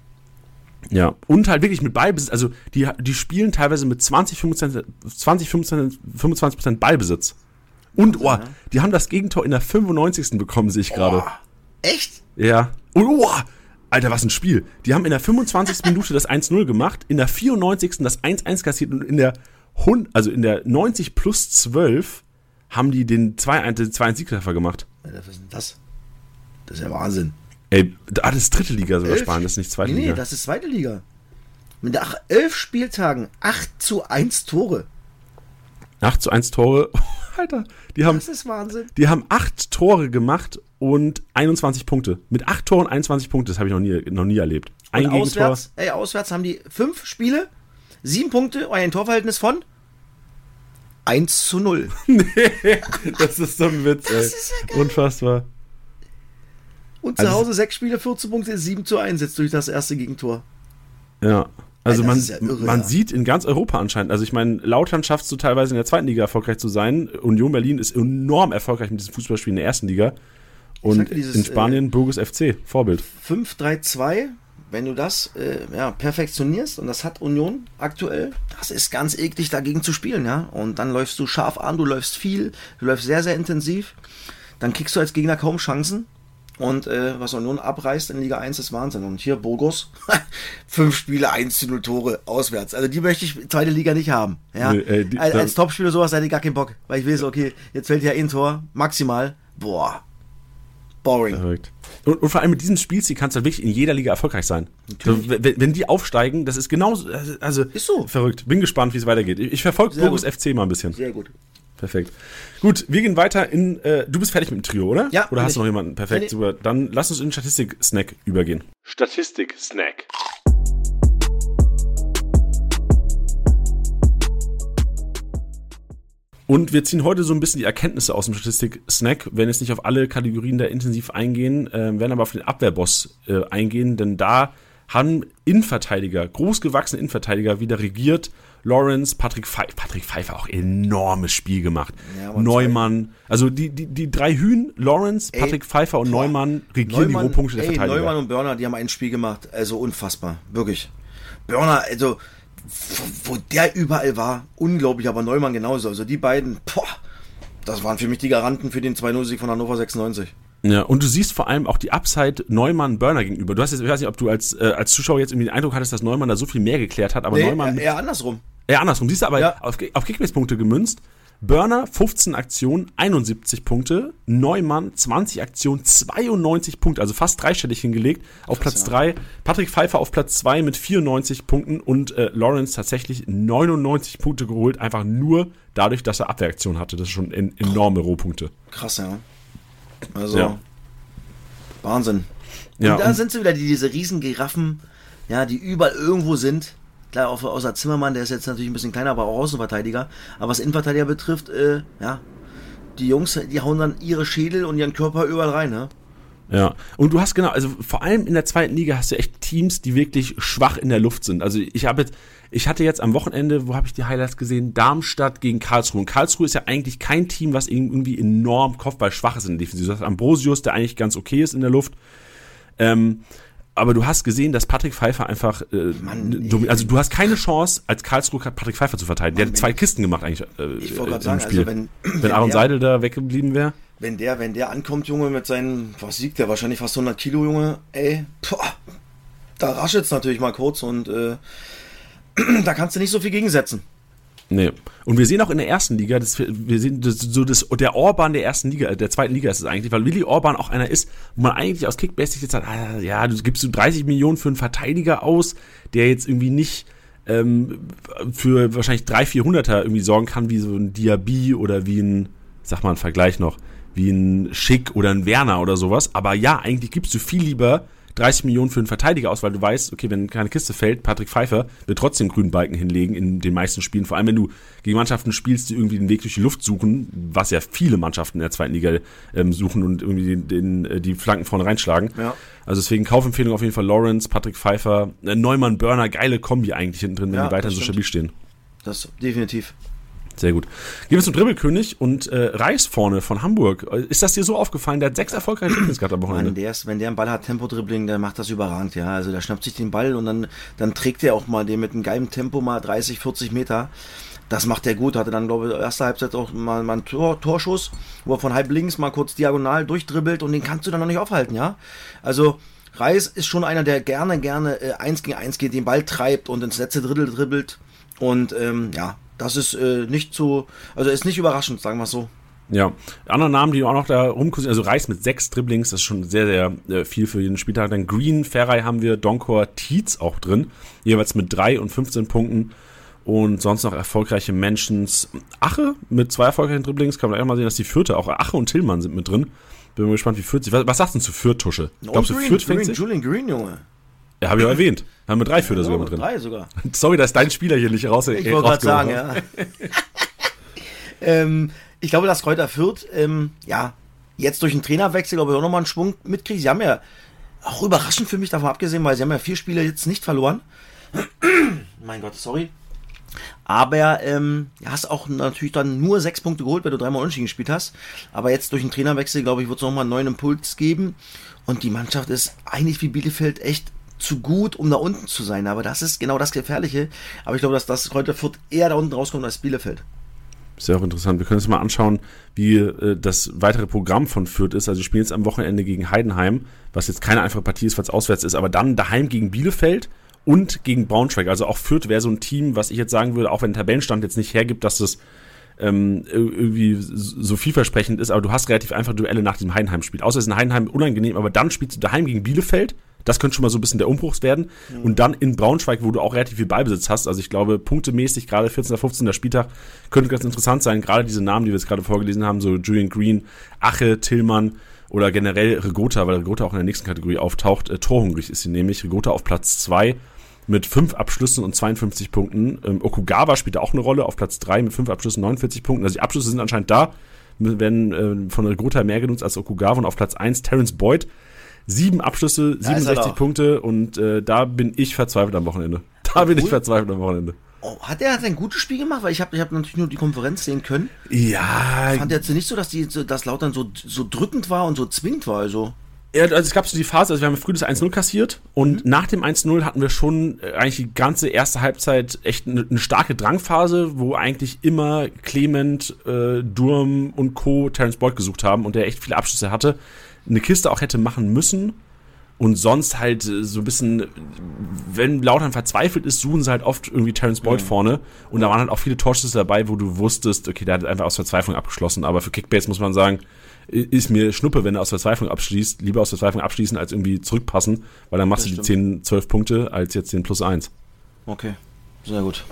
Ja, und halt wirklich mit Ballbesitz, also die, die spielen teilweise mit 20, 25, 20 25, 25 Ballbesitz. Und, oh, die haben das Gegentor in der 95. bekommen, sehe ich gerade. Echt? Ja. Oh, Alter, was ein Spiel. Die haben in der 25. Minute das 1-0 gemacht, in der 94. das 1-1 kassiert und in der, also in der 90 plus 12 haben die den 2-1-Siegtreffer gemacht. Alter, was ist denn das? Das ist ja Wahnsinn. Ey, ah, das ist dritte Liga sogar Spanien, das ist nicht zweite nee, Liga. Nee, das ist zweite Liga. Mit elf Spieltagen 8 zu 1 Tore. 8 zu 1 Tore. Alter, die haben. Das ist Wahnsinn. Die haben 8 Tore gemacht und 21 Punkte. Mit 8 Toren 21 Punkte, das habe ich noch nie, noch nie erlebt. Ein und Gegentor. Auswärts, ey, auswärts haben die 5 Spiele, 7 Punkte ein Torverhältnis von 1 zu 0. nee, das ist so ein Witz, das ey. Ist ja. Unfassbar. Und zu also, Hause 6 Spiele, 14 Punkte, 7 zu 1 jetzt durch das erste Gegentor. Ja. Also man, ja irre, man ja. sieht in ganz Europa anscheinend, also ich meine, Lautern schafft es so teilweise in der zweiten Liga erfolgreich zu sein. Union Berlin ist enorm erfolgreich mit diesem Fußballspiel in der ersten Liga. Und dieses, in Spanien äh, Burgos FC, Vorbild. 5-3-2, wenn du das äh, ja, perfektionierst, und das hat Union aktuell, das ist ganz eklig dagegen zu spielen, ja. Und dann läufst du scharf an, du läufst viel, du läufst sehr, sehr intensiv. Dann kriegst du als Gegner kaum Chancen. Und äh, was Union abreißt in Liga 1 ist Wahnsinn. Und hier Burgos, fünf Spiele, 1 zu 0 Tore auswärts. Also die möchte ich zweite Liga nicht haben. Ja? Nee, äh, die, als, als Topspieler sowas hätte ich gar keinen Bock. Weil ich weiß, okay, jetzt fällt ja ein Tor, maximal. Boah, boring. Verrückt. Und, und, vor allem mit diesem Spielstil kannst du halt wirklich in jeder Liga erfolgreich sein. So, wenn, wenn, die aufsteigen, das ist genauso, also ist so. verrückt. Bin gespannt, wie es weitergeht. Ich, ich verfolge Burgos FC mal ein bisschen. Sehr gut. Perfekt. Gut, wir gehen weiter in. Äh, du bist fertig mit dem Trio, oder? Ja. Oder hast du noch jemanden? Perfekt, super. Dann lass uns in Statistik-Snack übergehen. Statistik-Snack. Und wir ziehen heute so ein bisschen die Erkenntnisse aus dem Statistik-Snack, wenn jetzt nicht auf alle Kategorien da intensiv eingehen, äh, werden aber auf den Abwehrboss äh, eingehen, denn da haben Innenverteidiger, großgewachsene Innenverteidiger wieder regiert. Lawrence, Patrick Pfeiffer, Patrick Pfeiffer auch enormes Spiel gemacht. Ja, Neumann, also die, die, die drei Hühn, Lawrence, Patrick ey, Pfeiffer und boah, Neumann regieren Neumann, die Rohpunkte der ey, Verteidiger. Neumann und Börner, die haben ein Spiel gemacht, also unfassbar, wirklich. Börner, also wo der überall war, unglaublich, aber Neumann genauso. Also die beiden, boah, das waren für mich die Garanten für den 2-0-Sieg von Hannover 96. Ja, und du siehst vor allem auch die Upside Neumann-Burner gegenüber. Du hast jetzt, ich weiß nicht, ob du als, äh, als Zuschauer jetzt irgendwie den Eindruck hattest, dass Neumann da so viel mehr geklärt hat, aber nee, Neumann. Eher andersrum. Eher andersrum. Siehst du aber ja. auf, auf Kickbase-Punkte gemünzt. Burner 15 Aktionen, 71 Punkte. Neumann 20 Aktionen, 92 Punkte, also fast dreistellig hingelegt. Auf Platz 3. Ja. Patrick Pfeiffer auf Platz 2 mit 94 Punkten und äh, Lawrence tatsächlich 99 Punkte geholt, einfach nur dadurch, dass er Abwehraktion hatte. Das ist schon en enorme Rohpunkte. Krass, ja. Also, ja. Wahnsinn. Und ja, da und sind sie wieder, die, diese riesen Giraffen, ja, die überall irgendwo sind. Klar, außer Zimmermann, der ist jetzt natürlich ein bisschen kleiner, aber auch Außenverteidiger. Aber was Innenverteidiger betrifft, äh, ja, die Jungs, die hauen dann ihre Schädel und ihren Körper überall rein, ne? Ja, und du hast genau, also vor allem in der zweiten Liga hast du echt Teams, die wirklich schwach in der Luft sind. Also ich habe jetzt, ich hatte jetzt am Wochenende, wo habe ich die Highlights gesehen? Darmstadt gegen Karlsruhe. Und Karlsruhe ist ja eigentlich kein Team, was irgendwie enorm Kopfball schwach ist in der Defensive. Du hast Ambrosius, der eigentlich ganz okay ist in der Luft. Ähm, aber du hast gesehen, dass Patrick Pfeiffer einfach, äh, Mann, also du hast keine Chance, als Karlsruhe Patrick Pfeiffer zu verteidigen. Der hat zwei Kisten gemacht eigentlich äh, ich im sagen, Spiel. Also wenn, wenn, wenn Aaron der, Seidel da weggeblieben wäre. Wenn der, wenn der ankommt, Junge, mit seinen, was wiegt der, wahrscheinlich fast 100 Kilo, Junge, ey, boah, da raschelt's natürlich mal kurz und äh, da kannst du nicht so viel gegensetzen. Nee. Und wir sehen auch in der ersten Liga, das, wir sehen das, so das, der Orban der ersten Liga, der zweiten Liga ist es eigentlich, weil Willi Orban auch einer ist, wo man eigentlich aus Kickbase jetzt sagt, ah, ja, du gibst du 30 Millionen für einen Verteidiger aus, der jetzt irgendwie nicht ähm, für wahrscheinlich 300, 400er irgendwie sorgen kann, wie so ein Diaby oder wie ein, sag mal einen Vergleich noch, wie ein Schick oder ein Werner oder sowas. Aber ja, eigentlich gibst du viel lieber 30 Millionen für einen Verteidiger aus, weil du weißt, okay, wenn keine Kiste fällt, Patrick Pfeiffer wird trotzdem grünen Balken hinlegen in den meisten Spielen. Vor allem, wenn du gegen Mannschaften spielst, die irgendwie den Weg durch die Luft suchen, was ja viele Mannschaften in der zweiten Liga ähm, suchen und irgendwie den, den, äh, die Flanken vorne reinschlagen. Ja. Also deswegen Kaufempfehlung auf jeden Fall Lawrence, Patrick Pfeiffer, äh, Neumann, Burner, geile Kombi eigentlich hinten drin, wenn ja, die weiterhin so stabil stehen. Das definitiv. Sehr gut. Gehen wir zum Dribbelkönig und äh, Reis vorne von Hamburg. Ist das dir so aufgefallen? Der hat sechs erfolgreiche Dribbelings gehabt am Wochenende. Mann, der ist, wenn der einen Ball hat, Tempo-Dribbling, der macht das überragend, ja. Also der schnappt sich den Ball und dann, dann trägt er auch mal den mit einem geilen Tempo mal 30, 40 Meter. Das macht er gut. Hatte dann, glaube ich, erste Halbzeit auch mal, mal einen Tor, Torschuss, wo er von halb links mal kurz diagonal durchdribbelt und den kannst du dann noch nicht aufhalten, ja. Also Reis ist schon einer, der gerne, gerne äh, eins gegen eins geht, den Ball treibt und ins letzte Drittel dribbelt. Und ähm, ja, das ist äh, nicht so, also ist nicht überraschend, sagen wir es so. Ja, andere Namen, die auch noch da rumkursieren, also Reis mit sechs Dribblings, das ist schon sehr, sehr äh, viel für jeden Spieltag. Dann Green, Ferrei haben wir, Donkor, Tietz auch drin, jeweils mit drei und 15 Punkten. Und sonst noch erfolgreiche Mentions. Ache mit zwei erfolgreichen Dribblings, kann man auch mal sehen, dass die Vierte, auch Ache und Tillmann sind mit drin. Bin mal gespannt, wie Fürth sich. Was, was sagst du zu Fürth, Tusche? Glaubst du, Fürth fängt Green, Julian Green, Junge. Ja, habe ich auch erwähnt. Haben wir drei Fürther ja, sogar mit drin. Drei sogar. Sorry, dass dein Spieler hier nicht raus Ich wollte gerade sagen, ja. ähm, ich glaube, dass Kräuter Fürth, ähm, ja, jetzt durch den Trainerwechsel, glaube ich, auch nochmal einen Schwung mitkriegt. Sie haben ja auch überraschend für mich davon abgesehen, weil sie haben ja vier Spiele jetzt nicht verloren. mein Gott, sorry. Aber ähm, ja, hast auch natürlich dann nur sechs Punkte geholt, weil du dreimal unentschieden gespielt hast. Aber jetzt durch den Trainerwechsel, glaube ich, wird es nochmal einen neuen Impuls geben. Und die Mannschaft ist eigentlich wie Bielefeld echt zu gut, um da unten zu sein. Aber das ist genau das Gefährliche. Aber ich glaube, dass das heute Fürth eher da unten rauskommt als Bielefeld. Ist ja auch interessant. Wir können uns mal anschauen, wie äh, das weitere Programm von Fürth ist. Also, wir spielen jetzt am Wochenende gegen Heidenheim, was jetzt keine einfache Partie ist, weil es auswärts ist, aber dann daheim gegen Bielefeld und gegen Braunschweig. Also auch Fürth wäre so ein Team, was ich jetzt sagen würde, auch wenn der Tabellenstand jetzt nicht hergibt, dass das ähm, irgendwie so vielversprechend ist, aber du hast relativ einfach Duelle nach diesem Heidenheim-Spiel. Außer es ist in Heidenheim unangenehm, aber dann spielst du daheim gegen Bielefeld. Das könnte schon mal so ein bisschen der Umbruchs werden. Mhm. Und dann in Braunschweig, wo du auch relativ viel Ballbesitz hast. Also ich glaube, punktemäßig, gerade 14. 15. Spieltag, könnte ganz interessant sein. Gerade diese Namen, die wir jetzt gerade vorgelesen haben, so Julian Green, Ache, Tillmann oder generell Regota, weil Regota auch in der nächsten Kategorie auftaucht. Äh, torhungrig ist sie nämlich. Regota auf Platz 2 mit fünf Abschlüssen und 52 Punkten. Ähm, Okugawa spielt auch eine Rolle auf Platz 3 mit fünf Abschlüssen, 49 Punkten. Also die Abschlüsse sind anscheinend da, werden äh, von Regota mehr genutzt als Okugawa und auf Platz 1 Terence Boyd. Sieben Abschlüsse, 67 Punkte und äh, da bin ich verzweifelt am Wochenende. Da bin ich verzweifelt am Wochenende. Oh, hat er ein gutes Spiel gemacht? Weil ich habe ich hab natürlich nur die Konferenz sehen können. Ja. Ich fand jetzt nicht so, dass die, dass Lautern so, so drückend war und so zwingend war. Also. Ja, also es gab so die Phase, also wir haben früh das 1-0 kassiert und mhm. nach dem 1-0 hatten wir schon äh, eigentlich die ganze erste Halbzeit echt eine, eine starke Drangphase, wo eigentlich immer Clement, äh, Durm und Co. Terence Boyd gesucht haben und der echt viele Abschlüsse hatte, eine Kiste auch hätte machen müssen und sonst halt äh, so ein bisschen, wenn Lautern verzweifelt ist, suchen sie halt oft irgendwie Terence Boyd mhm. vorne und da waren halt auch viele Torschüsse dabei, wo du wusstest, okay, der hat einfach aus Verzweiflung abgeschlossen, aber für Kickbase muss man sagen, ist mir Schnuppe, wenn er aus Verzweiflung abschließt. Lieber aus Verzweiflung abschließen, als irgendwie zurückpassen, weil dann machst das du die 10, 12 Punkte als jetzt den plus 1. Okay, sehr gut.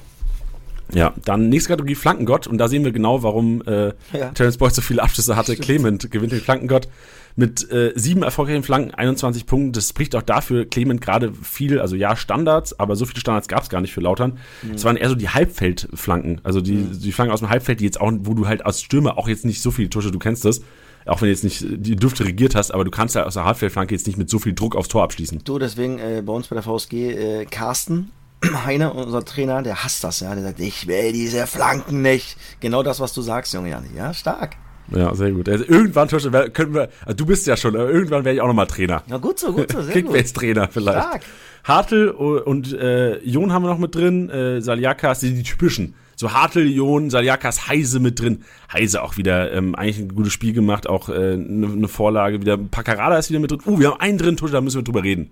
Ja, dann nächste Kategorie Flankengott und da sehen wir genau, warum äh, ja. Terence Boyd so viele Abschlüsse hatte. Stimmt. Clement gewinnt den Flankengott mit äh, sieben erfolgreichen Flanken, 21 Punkten. Das spricht auch dafür, Clement gerade viel, also ja, Standards, aber so viele Standards gab es gar nicht für Lautern. Mhm. Es waren eher so die Halbfeldflanken, also die, mhm. die Flanken aus dem Halbfeld, die jetzt auch, wo du halt als Stürmer auch jetzt nicht so viele Tusche, du kennst das, auch wenn du jetzt nicht die Düfte regiert hast, aber du kannst ja aus der Halbfeldflanke jetzt nicht mit so viel Druck aufs Tor abschließen. Du, deswegen äh, bei uns bei der VSG, äh, Carsten Heiner, unser Trainer, der hasst das, ja. Der sagt, ich will diese Flanken nicht. Genau das, was du sagst, Junge Janni. Ja, stark. Ja, sehr gut. Also irgendwann, Tosche, können wir, also du bist ja schon, aber irgendwann werde ich auch nochmal Trainer. Na gut so, gut so, sehr Kickbase-Trainer vielleicht. Stark. Hartl und äh, Jon haben wir noch mit drin, äh, Saliakas, die, die typischen so Hartl, Jon, Saliakas, Heise mit drin. Heise auch wieder ähm, eigentlich ein gutes Spiel gemacht, auch eine äh, ne, ne Vorlage wieder. Pacarada ist wieder mit drin. Uh, wir haben einen drin, Tusche, da müssen wir drüber reden.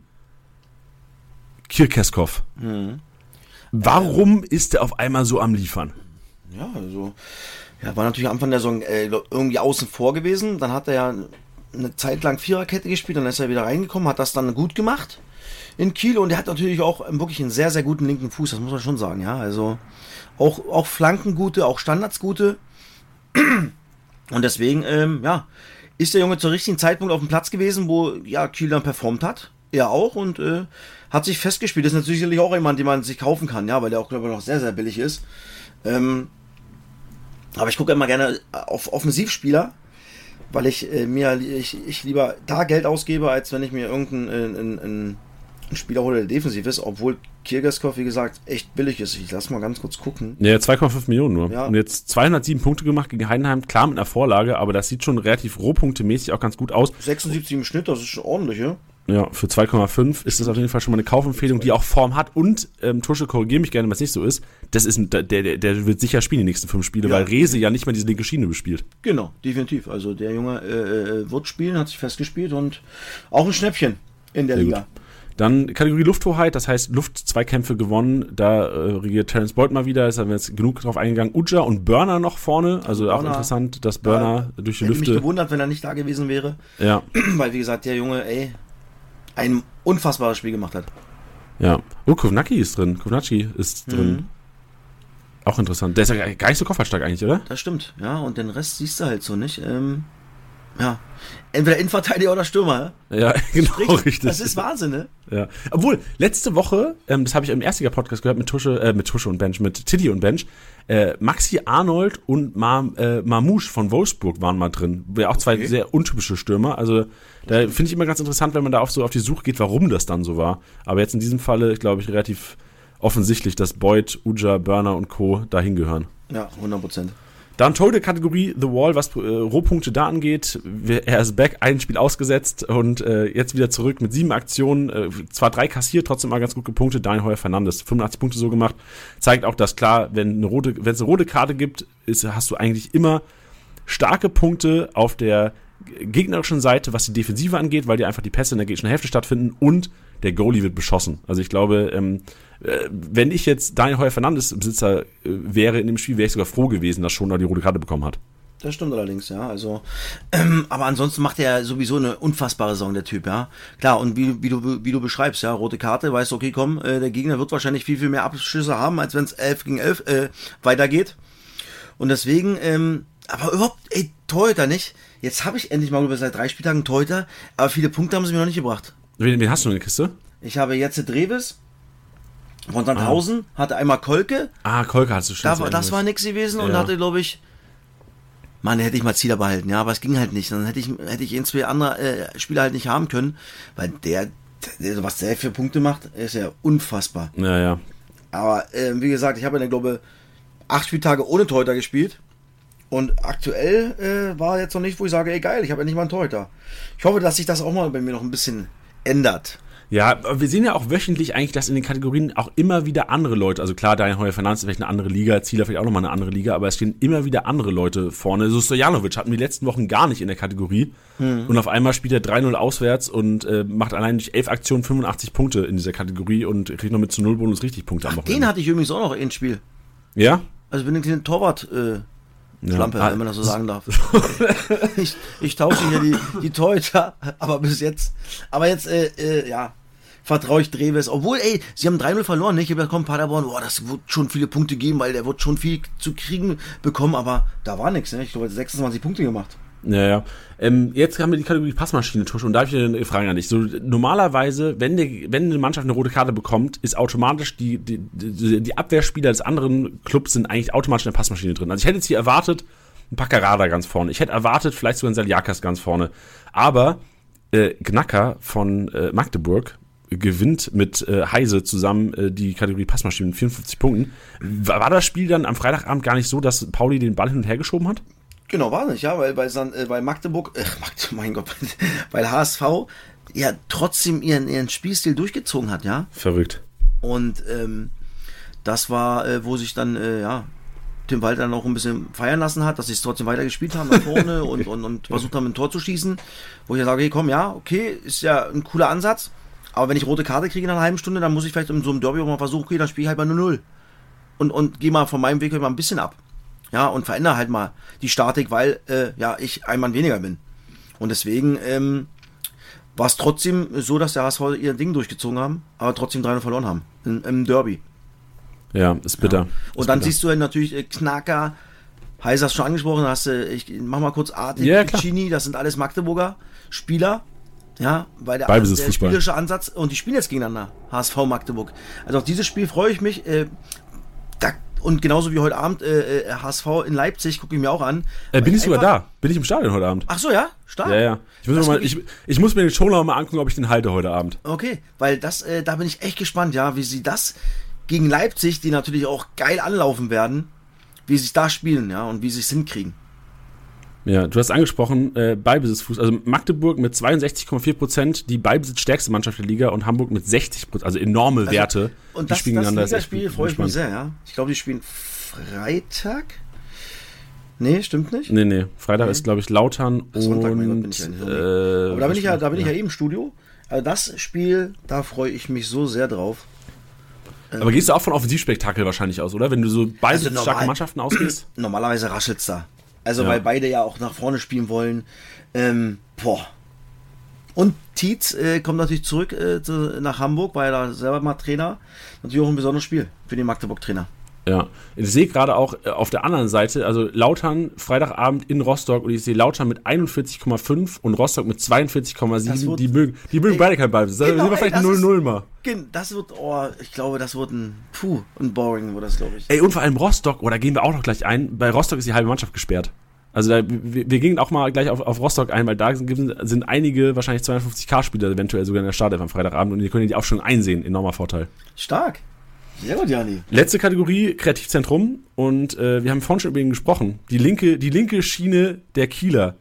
Kirkeskov. Mhm. Warum äh, ist er auf einmal so am Liefern? Ja, also, ja, war natürlich am Anfang der Saison äh, irgendwie außen vor gewesen. Dann hat er ja eine Zeit lang Viererkette gespielt, dann ist er wieder reingekommen, hat das dann gut gemacht in Kiel und er hat natürlich auch wirklich einen sehr, sehr guten linken Fuß, das muss man schon sagen, ja. Also auch, auch Flanken gute, auch Standards gute. Und deswegen, ähm, ja, ist der Junge zur richtigen Zeitpunkt auf dem Platz gewesen, wo ja Kiel dann performt hat. Er auch und äh, hat sich festgespielt. Das ist natürlich sicherlich auch jemand, den man sich kaufen kann, ja, weil der auch, glaube ich, noch sehr, sehr billig ist. Ähm, aber ich gucke immer gerne auf Offensivspieler, weil ich äh, mir ich, ich lieber da Geld ausgebe, als wenn ich mir irgendeinen einen, einen ein Spieler hole, der defensiv ist, obwohl Kirgaskov, wie gesagt, echt billig ist. Ich lass mal ganz kurz gucken. Ja, 2,5 Millionen nur. Ja. Und jetzt 207 Punkte gemacht gegen Heidenheim, klar mit einer Vorlage, aber das sieht schon relativ rohpunktemäßig auch ganz gut aus. 76 im Schnitt, das ist schon ordentlich, ja? Ja, für 2,5 ist das auf jeden Fall schon mal eine Kaufempfehlung, die auch Form hat. Und, ähm, Tusche, korrigiere mich gerne, wenn es nicht so ist, das ist ein, der, der, der wird sicher spielen die nächsten fünf Spiele, ja. weil Rese ja nicht mehr diese linke Schiene bespielt. Genau, definitiv. Also der Junge äh, äh wird spielen, hat sich festgespielt und auch ein Schnäppchen in der Sehr Liga. Gut. Dann Kategorie Lufthoheit, das heißt Luftzweikämpfe gewonnen. Da äh, regiert Terence Boyd mal wieder, ist haben wir jetzt genug drauf eingegangen. Uja und Burner noch vorne, also Burner, auch interessant, dass Burner ja, durch die Lüfte. Ich mich gewundert, wenn er nicht da gewesen wäre. Ja. Weil, wie gesagt, der Junge, ey, ein unfassbares Spiel gemacht hat. Ja. Oh, Kovnacki ist drin. Kovnacki ist mhm. drin. Auch interessant. Der ist ja gar nicht so kofferstark eigentlich, oder? Das stimmt, ja. Und den Rest siehst du halt so nicht. Ähm, ja. Entweder Innenverteidiger oder Stürmer. Ja, genau, Sprich, richtig. Das ist Wahnsinn, ne? Ja. Obwohl, letzte Woche, ähm, das habe ich im Erstiger-Podcast gehört mit Tusche, äh, mit Tusche und Bench, mit Tiddy und Bench, äh, Maxi Arnold und Mar äh, Marmouche von Wolfsburg waren mal drin. Ja, auch zwei okay. sehr untypische Stürmer. Also, da finde ich immer ganz interessant, wenn man da auf so auf die Suche geht, warum das dann so war. Aber jetzt in diesem Falle, glaube ich, relativ offensichtlich, dass Boyd, Uja, Burner und Co. dahin gehören. Ja, 100 Prozent. Dann Total-Kategorie The Wall, was äh, Rohpunkte da angeht. Er ist back, ein Spiel ausgesetzt und äh, jetzt wieder zurück mit sieben Aktionen. Äh, zwar drei kassiert, trotzdem mal ganz gut gepunktet. Daniel Heuer Fernandes, 85 Punkte so gemacht. Zeigt auch, dass klar, wenn eine rote, wenn es eine rote Karte gibt, ist, hast du eigentlich immer starke Punkte auf der gegnerischen Seite, was die Defensive angeht, weil die einfach die Pässe in der gegnerischen Hälfte stattfinden und der Goalie wird beschossen. Also ich glaube, ähm, äh, wenn ich jetzt Daniel Heuer Fernandes Besitzer äh, wäre in dem Spiel, wäre ich sogar froh gewesen, dass schon da die rote Karte bekommen hat. Das stimmt allerdings, ja. Also, ähm, aber ansonsten macht er sowieso eine unfassbare Saison, der Typ, ja. Klar, und wie, wie, du, wie du beschreibst, ja, rote Karte, weißt du, okay, komm, äh, der Gegner wird wahrscheinlich viel, viel mehr Abschlüsse haben, als wenn es 11 gegen 11 äh, weitergeht. Und deswegen, ähm, aber überhaupt, ey, Torhüter nicht. Jetzt habe ich endlich mal über seit drei Spieltagen Torhüter, aber viele Punkte haben sie mir noch nicht gebracht. Wen, wen hast du in der Kiste? Ich habe jetzt Dreves, von Sandhausen, ah. hatte einmal Kolke. Ah, Kolke hast du schon. Da, das war nix gewesen ja. und hatte, glaube ich, Mann, hätte ich mal Zieler behalten, ja, aber es ging halt nicht. Dann hätte ich, hätte ich in zwei andere äh, Spieler halt nicht haben können, weil der, der, was der für Punkte macht, ist ja unfassbar. Ja, ja. Aber äh, wie gesagt, ich habe ja, glaube acht Spieltage ohne Torhüter gespielt. Und aktuell äh, war jetzt noch nicht, wo ich sage, ey geil, ich habe ja nicht mal einen Torhüter. Ich hoffe, dass sich das auch mal bei mir noch ein bisschen ändert. Ja, wir sehen ja auch wöchentlich eigentlich, dass in den Kategorien auch immer wieder andere Leute, also klar, Daniel Heuer Fernandes ist vielleicht eine andere Liga, Zieler vielleicht auch nochmal eine andere Liga, aber es stehen immer wieder andere Leute vorne. So Stojanovic hatten wir die letzten Wochen gar nicht in der Kategorie. Hm. Und auf einmal spielt er 3-0 auswärts und äh, macht allein durch 11 Aktionen 85 Punkte in dieser Kategorie und kriegt noch mit zu Null Bonus richtig Punkte Ach, am Wochenende. Den hatte ich übrigens auch noch ins Spiel. Ja? Also bin ich den Torwart äh, Schlampe, ja. wenn man das so sagen darf. ich, ich tausche hier die, die Torhüter, aber bis jetzt, aber jetzt, äh, äh, ja, vertraue ich Dreves. Obwohl, ey, sie haben 3-0 verloren, nicht? Ich habe gedacht, Paderborn, boah, das wird schon viele Punkte geben, weil der wird schon viel zu kriegen bekommen, aber da war nichts, ne? Ich glaube, 26 Punkte gemacht. Ja, ja. Ähm, jetzt haben wir die Kategorie Passmaschine, Tusch, und da habe ich eine Frage an dich. So, normalerweise, wenn, die, wenn eine Mannschaft eine rote Karte bekommt, ist automatisch die, die, die, Abwehrspieler des anderen Clubs sind eigentlich automatisch in der Passmaschine drin. Also ich hätte jetzt hier erwartet, ein Paccarada ganz vorne. Ich hätte erwartet, vielleicht sogar ein Saliakas ganz vorne. Aber äh, Gnacker von äh, Magdeburg gewinnt mit äh, Heise zusammen äh, die Kategorie Passmaschine mit 54 Punkten. War das Spiel dann am Freitagabend gar nicht so, dass Pauli den Ball hin und her geschoben hat? Genau, war nicht, ja, weil bei, San, äh, bei Magdeburg, äh, mein Gott, weil HSV ja trotzdem ihren, ihren Spielstil durchgezogen hat, ja. Verrückt. Und ähm, das war, äh, wo sich dann, äh, ja, Tim Walter noch ein bisschen feiern lassen hat, dass sie es trotzdem weiter gespielt haben nach vorne und, und, und versucht haben, ein Tor zu schießen. Wo ich ja sage, hey, komm, ja, okay, ist ja ein cooler Ansatz. Aber wenn ich rote Karte kriege in einer halben Stunde, dann muss ich vielleicht in so einem Derby auch mal versuchen, okay, dann spiele ich halt mal 0-0. Und, und gehe mal von meinem Weg mal ein bisschen ab. Ja, und verändere halt mal die Statik, weil äh, ja ich ein Mann weniger bin. Und deswegen ähm, war es trotzdem so, dass der HSV ihr Ding durchgezogen haben, aber trotzdem 3 verloren haben. Im, Im Derby. Ja, ist bitter. Ja. Und ist dann bitter. siehst du halt natürlich äh, Knacker, Heiß hast schon angesprochen, hast du, ich mach mal kurz Artig, ja, Piccini, das sind alles Magdeburger Spieler. Ja, weil der, der spielerische Ansatz und die spielen jetzt gegeneinander. HSV Magdeburg. Also auf dieses Spiel freue ich mich. Äh, und genauso wie heute Abend äh, HSV äh, in Leipzig gucke ich mir auch an. Äh, bin ich sogar da? Bin ich im Stadion heute Abend? Ach so, ja? Stark. Ja, ja. Ich muss, mal, ich, ich muss mir den Shownow mal angucken, ob ich den halte heute Abend. Okay, weil das, äh, da bin ich echt gespannt, ja, wie sie das gegen Leipzig, die natürlich auch geil anlaufen werden, wie sie es da spielen, ja, und wie sie es hinkriegen. Ja, du hast angesprochen, äh, Beibesitzfuß. Also Magdeburg mit 62,4 Prozent, die Beibesitzstärkste Mannschaft der Liga und Hamburg mit 60 Prozent, also enorme also, Werte. Und das, die spielen das, das Spiel freue ich mich sehr, ja. Ich glaube, die spielen Freitag. Nee, stimmt nicht? Nee, nee. Freitag nee. ist, glaube ich, Lautern Sonntag, und. Gott, bin ich ja äh, Aber da bin ich ja, da bin ja. ich ja eben im Studio. Also das Spiel, da freue ich mich so sehr drauf. Aber gehst du auch von Offensivspektakel wahrscheinlich aus, oder? Wenn du so beide also starke Mannschaften ausgehst? Normalerweise raschelt's da. Also ja. weil beide ja auch nach vorne spielen wollen. Ähm, boah. Und Tietz äh, kommt natürlich zurück äh, zu, nach Hamburg, weil er da selber mal Trainer. Natürlich auch ein besonderes Spiel für den Magdeburg-Trainer. Ja, ich sehe gerade auch äh, auf der anderen Seite, also Lautern Freitagabend in Rostock und ich sehe Lautern mit 41,5 und Rostock mit 42,7. Die mögen, die mögen ey, beide kein Ball. Das genau, sind wir vielleicht 0-0 mal. Das wird, oh, ich glaube, das wird ein, puh, ein Boring, wird das, glaube ich. Ey, und vor allem Rostock, oh, da gehen wir auch noch gleich ein. Bei Rostock ist die halbe Mannschaft gesperrt. Also da, wir, wir, gingen auch mal gleich auf, auf Rostock ein, weil da sind, sind einige, wahrscheinlich 250k-Spieler eventuell sogar in der Startelf am Freitagabend und die können die auch schon einsehen. Enormer Vorteil. Stark. Sehr gut, Jani. Letzte Kategorie, Kreativzentrum. Und äh, wir haben vorhin schon über ihn gesprochen. Die linke, die linke Schiene der Kieler.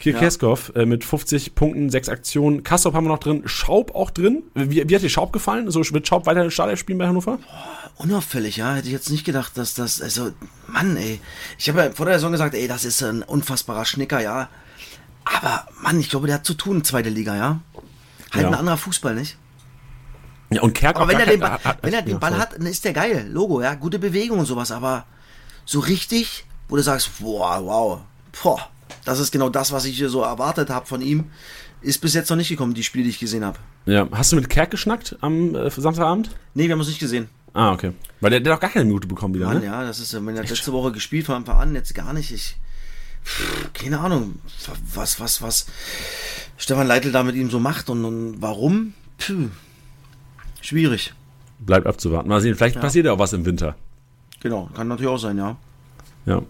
Kirkeskov ja. äh, mit 50 Punkten, 6 Aktionen. Kassop haben wir noch drin. Schaub auch drin. Wie, wie hat dir Schaub gefallen? So wird Schaub weiter in Startelf spielen bei Hannover? Boah, unauffällig, ja. Hätte ich jetzt nicht gedacht, dass das, also, Mann, ey. Ich habe ja vor der Saison gesagt, ey, das ist ein unfassbarer Schnicker, ja. Aber, Mann, ich glaube, der hat zu tun, zweite Liga, ja. Halt ja. ein anderer Fußball, nicht? Ja, und Kerk aber wenn er den Ball, hat, wenn er den Ball hat, dann ist der geil. Logo, ja. Gute Bewegung und sowas. Aber so richtig, wo du sagst, boah, wow, boah das ist genau das, was ich hier so erwartet habe von ihm. Ist bis jetzt noch nicht gekommen, die Spiele, die ich gesehen habe. Ja, hast du mit Kerk geschnackt am äh, Samstagabend? Nee, wir haben uns nicht gesehen. Ah, okay. Weil der, der hat auch gar keine Minute bekommen wieder, Mann, ne? ja, das ist, wenn er letzte Woche gespielt von Anfang an, jetzt gar nicht. Ich, pff, keine Ahnung, was, was, was Stefan Leitl da mit ihm so macht und, und warum? Puh, schwierig. Bleibt abzuwarten. Mal sehen, vielleicht ja. passiert ja auch was im Winter. Genau, kann natürlich auch sein, ja. Ja.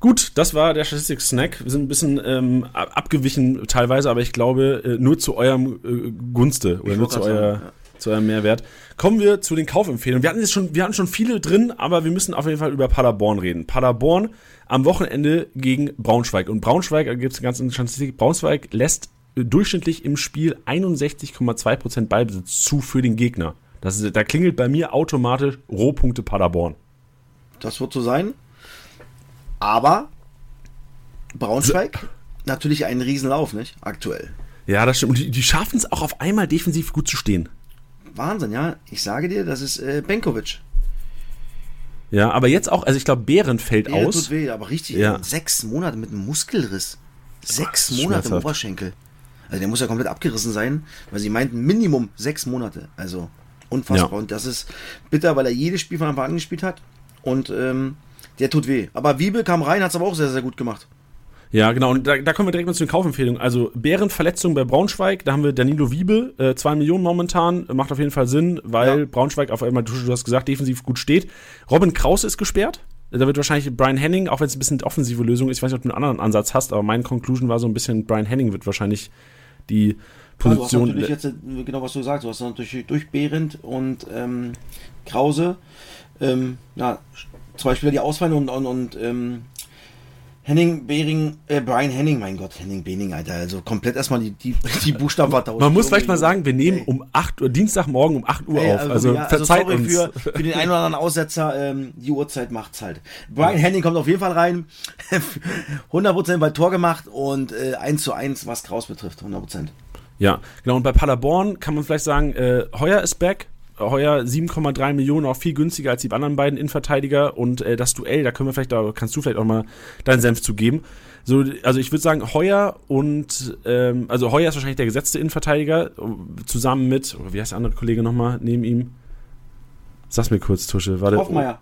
Gut, das war der Statistik-Snack. Wir sind ein bisschen ähm, abgewichen teilweise, aber ich glaube äh, nur zu eurem äh, Gunste oder nur zu, euer, ja. zu eurem Mehrwert. Kommen wir zu den Kaufempfehlungen. Wir hatten jetzt schon, wir hatten schon viele drin, aber wir müssen auf jeden Fall über Paderborn reden. Paderborn am Wochenende gegen Braunschweig. Und Braunschweig, da gibt es eine ganz interessante Statistik, Braunschweig lässt durchschnittlich im Spiel 61,2% Ballbesitz zu für den Gegner. Das ist, da klingelt bei mir automatisch Rohpunkte Paderborn. Das wird so sein. Aber Braunschweig so. natürlich einen Riesenlauf, nicht? Aktuell. Ja, das stimmt. Und die, die schaffen es auch auf einmal defensiv gut zu stehen. Wahnsinn, ja. Ich sage dir, das ist äh, Benkovic. Ja, aber jetzt auch, also ich glaube, Behren fällt Behren aus. Tut weh, aber richtig, ja. sechs Monate mit einem Muskelriss. Sechs Monate im Oberschenkel. Also der muss ja komplett abgerissen sein, weil sie meinten Minimum sechs Monate. Also unfassbar. Ja. Und das ist bitter, weil er jedes Spiel von Anfang an gespielt hat. Und ähm, der tut weh. Aber Wiebe kam rein, hat es aber auch sehr, sehr gut gemacht. Ja, genau. Und da, da kommen wir direkt mal zu den Kaufempfehlungen. Also Bärenverletzung bei Braunschweig, da haben wir Danilo Wiebe, äh, zwei Millionen momentan, macht auf jeden Fall Sinn, weil ja. Braunschweig auf einmal, du hast gesagt, defensiv gut steht. Robin Kraus ist gesperrt. Da wird wahrscheinlich Brian Henning, auch wenn es ein bisschen offensive Lösung ist, ich weiß nicht, ob du einen anderen Ansatz hast, aber meine Conclusion war so ein bisschen, Brian Henning wird wahrscheinlich die Position. Ja, du hast natürlich jetzt, genau was du sagst, du hast natürlich durch Behrendt und ähm, Krause, ähm, ja, zwei Spieler, die ausfallen und, und, und ähm, Henning Behring, äh, Brian Henning, mein Gott, Henning Behring, Alter, also komplett erstmal die, die, die Buchstaben tauschen. Man muss vielleicht mal sagen, wir nehmen ey. um 8 Uhr, Dienstagmorgen um 8 Uhr ey, auf, also, also ja, also verzeiht uns. Für, für den einen oder anderen Aussetzer, ähm, die Uhrzeit macht's halt. Brian ja. Henning kommt auf jeden Fall rein, 100% bei Tor gemacht und äh, 1 zu 1, was Kraus betrifft, 100%. Ja, genau, und bei Paderborn kann man vielleicht sagen, äh, Heuer ist back, heuer 7,3 Millionen, auch viel günstiger als die anderen beiden Innenverteidiger. Und äh, das Duell, da können wir vielleicht, da kannst du vielleicht auch mal deinen Senf zu geben. So, also ich würde sagen, Heuer und, ähm, also Heuer ist wahrscheinlich der gesetzte Innenverteidiger, zusammen mit, oder wie heißt der andere Kollege nochmal neben ihm? Sag's mir kurz, Tusche. Warte. Hoffmeier.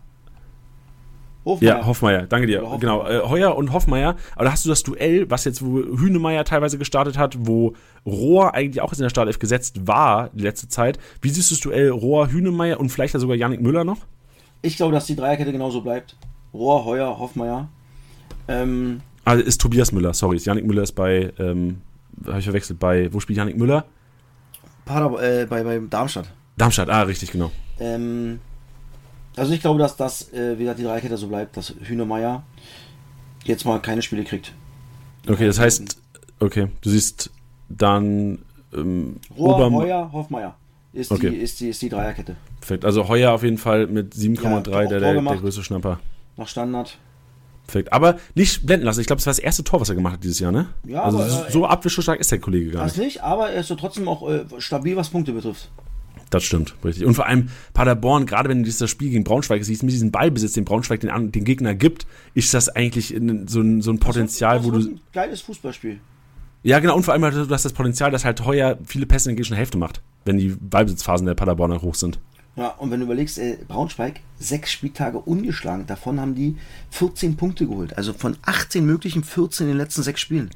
Hofmeier. Ja, Hoffmeier, danke dir. Genau, äh, Heuer und Hoffmeier. Aber da hast du das Duell, was jetzt, wo Hünemeyer teilweise gestartet hat, wo Rohr eigentlich auch in der Startelf gesetzt war, die letzte Zeit. Wie siehst du das Duell Rohr, Hünemeyer und vielleicht sogar Yannick Müller noch? Ich glaube, dass die Dreierkette genauso bleibt. Rohr, Heuer, Hoffmeier. Ähm, also ist Tobias Müller, sorry. Yannick Müller ist bei, ähm, habe ich verwechselt, bei, wo spielt Yannick Müller? Pader, äh, bei, bei Darmstadt. Darmstadt, ah, richtig, genau. Ähm, also ich glaube, dass das, äh, wie gesagt, die Dreikette so bleibt, dass Hühnemeier jetzt mal keine Spiele kriegt. Okay, das heißt, okay, du siehst dann ähm, Rohr, Ober Heuer, Hoffmeier ist, okay. die, ist, die, ist die Dreierkette. Perfekt, also Heuer auf jeden Fall mit 7,3 ja, der, der, der größte Schnapper. Nach Standard. Perfekt, aber nicht blenden lassen. Ich glaube, das war das erste Tor, was er gemacht hat dieses Jahr, ne? Ja, also aber, so abwischstark ist der Kollege gar nicht. Das nicht, aber er ist so trotzdem auch äh, stabil, was Punkte betrifft. Das stimmt, richtig. Und vor allem Paderborn, gerade wenn du dieses Spiel gegen Braunschweig siehst, mit diesem Ballbesitz, den Braunschweig den, den Gegner gibt, ist das eigentlich so ein, so ein Potenzial, das ist, das wo du. ein geiles Fußballspiel. Ja, genau, und vor allem du hast das Potenzial, dass halt Heuer viele Pässe in der gegnerischen Hälfte macht, wenn die Ballbesitzphasen der Paderborner hoch sind. Ja, und wenn du überlegst, äh, Braunschweig, sechs Spieltage ungeschlagen, davon haben die 14 Punkte geholt. Also von 18 möglichen 14 in den letzten sechs Spielen.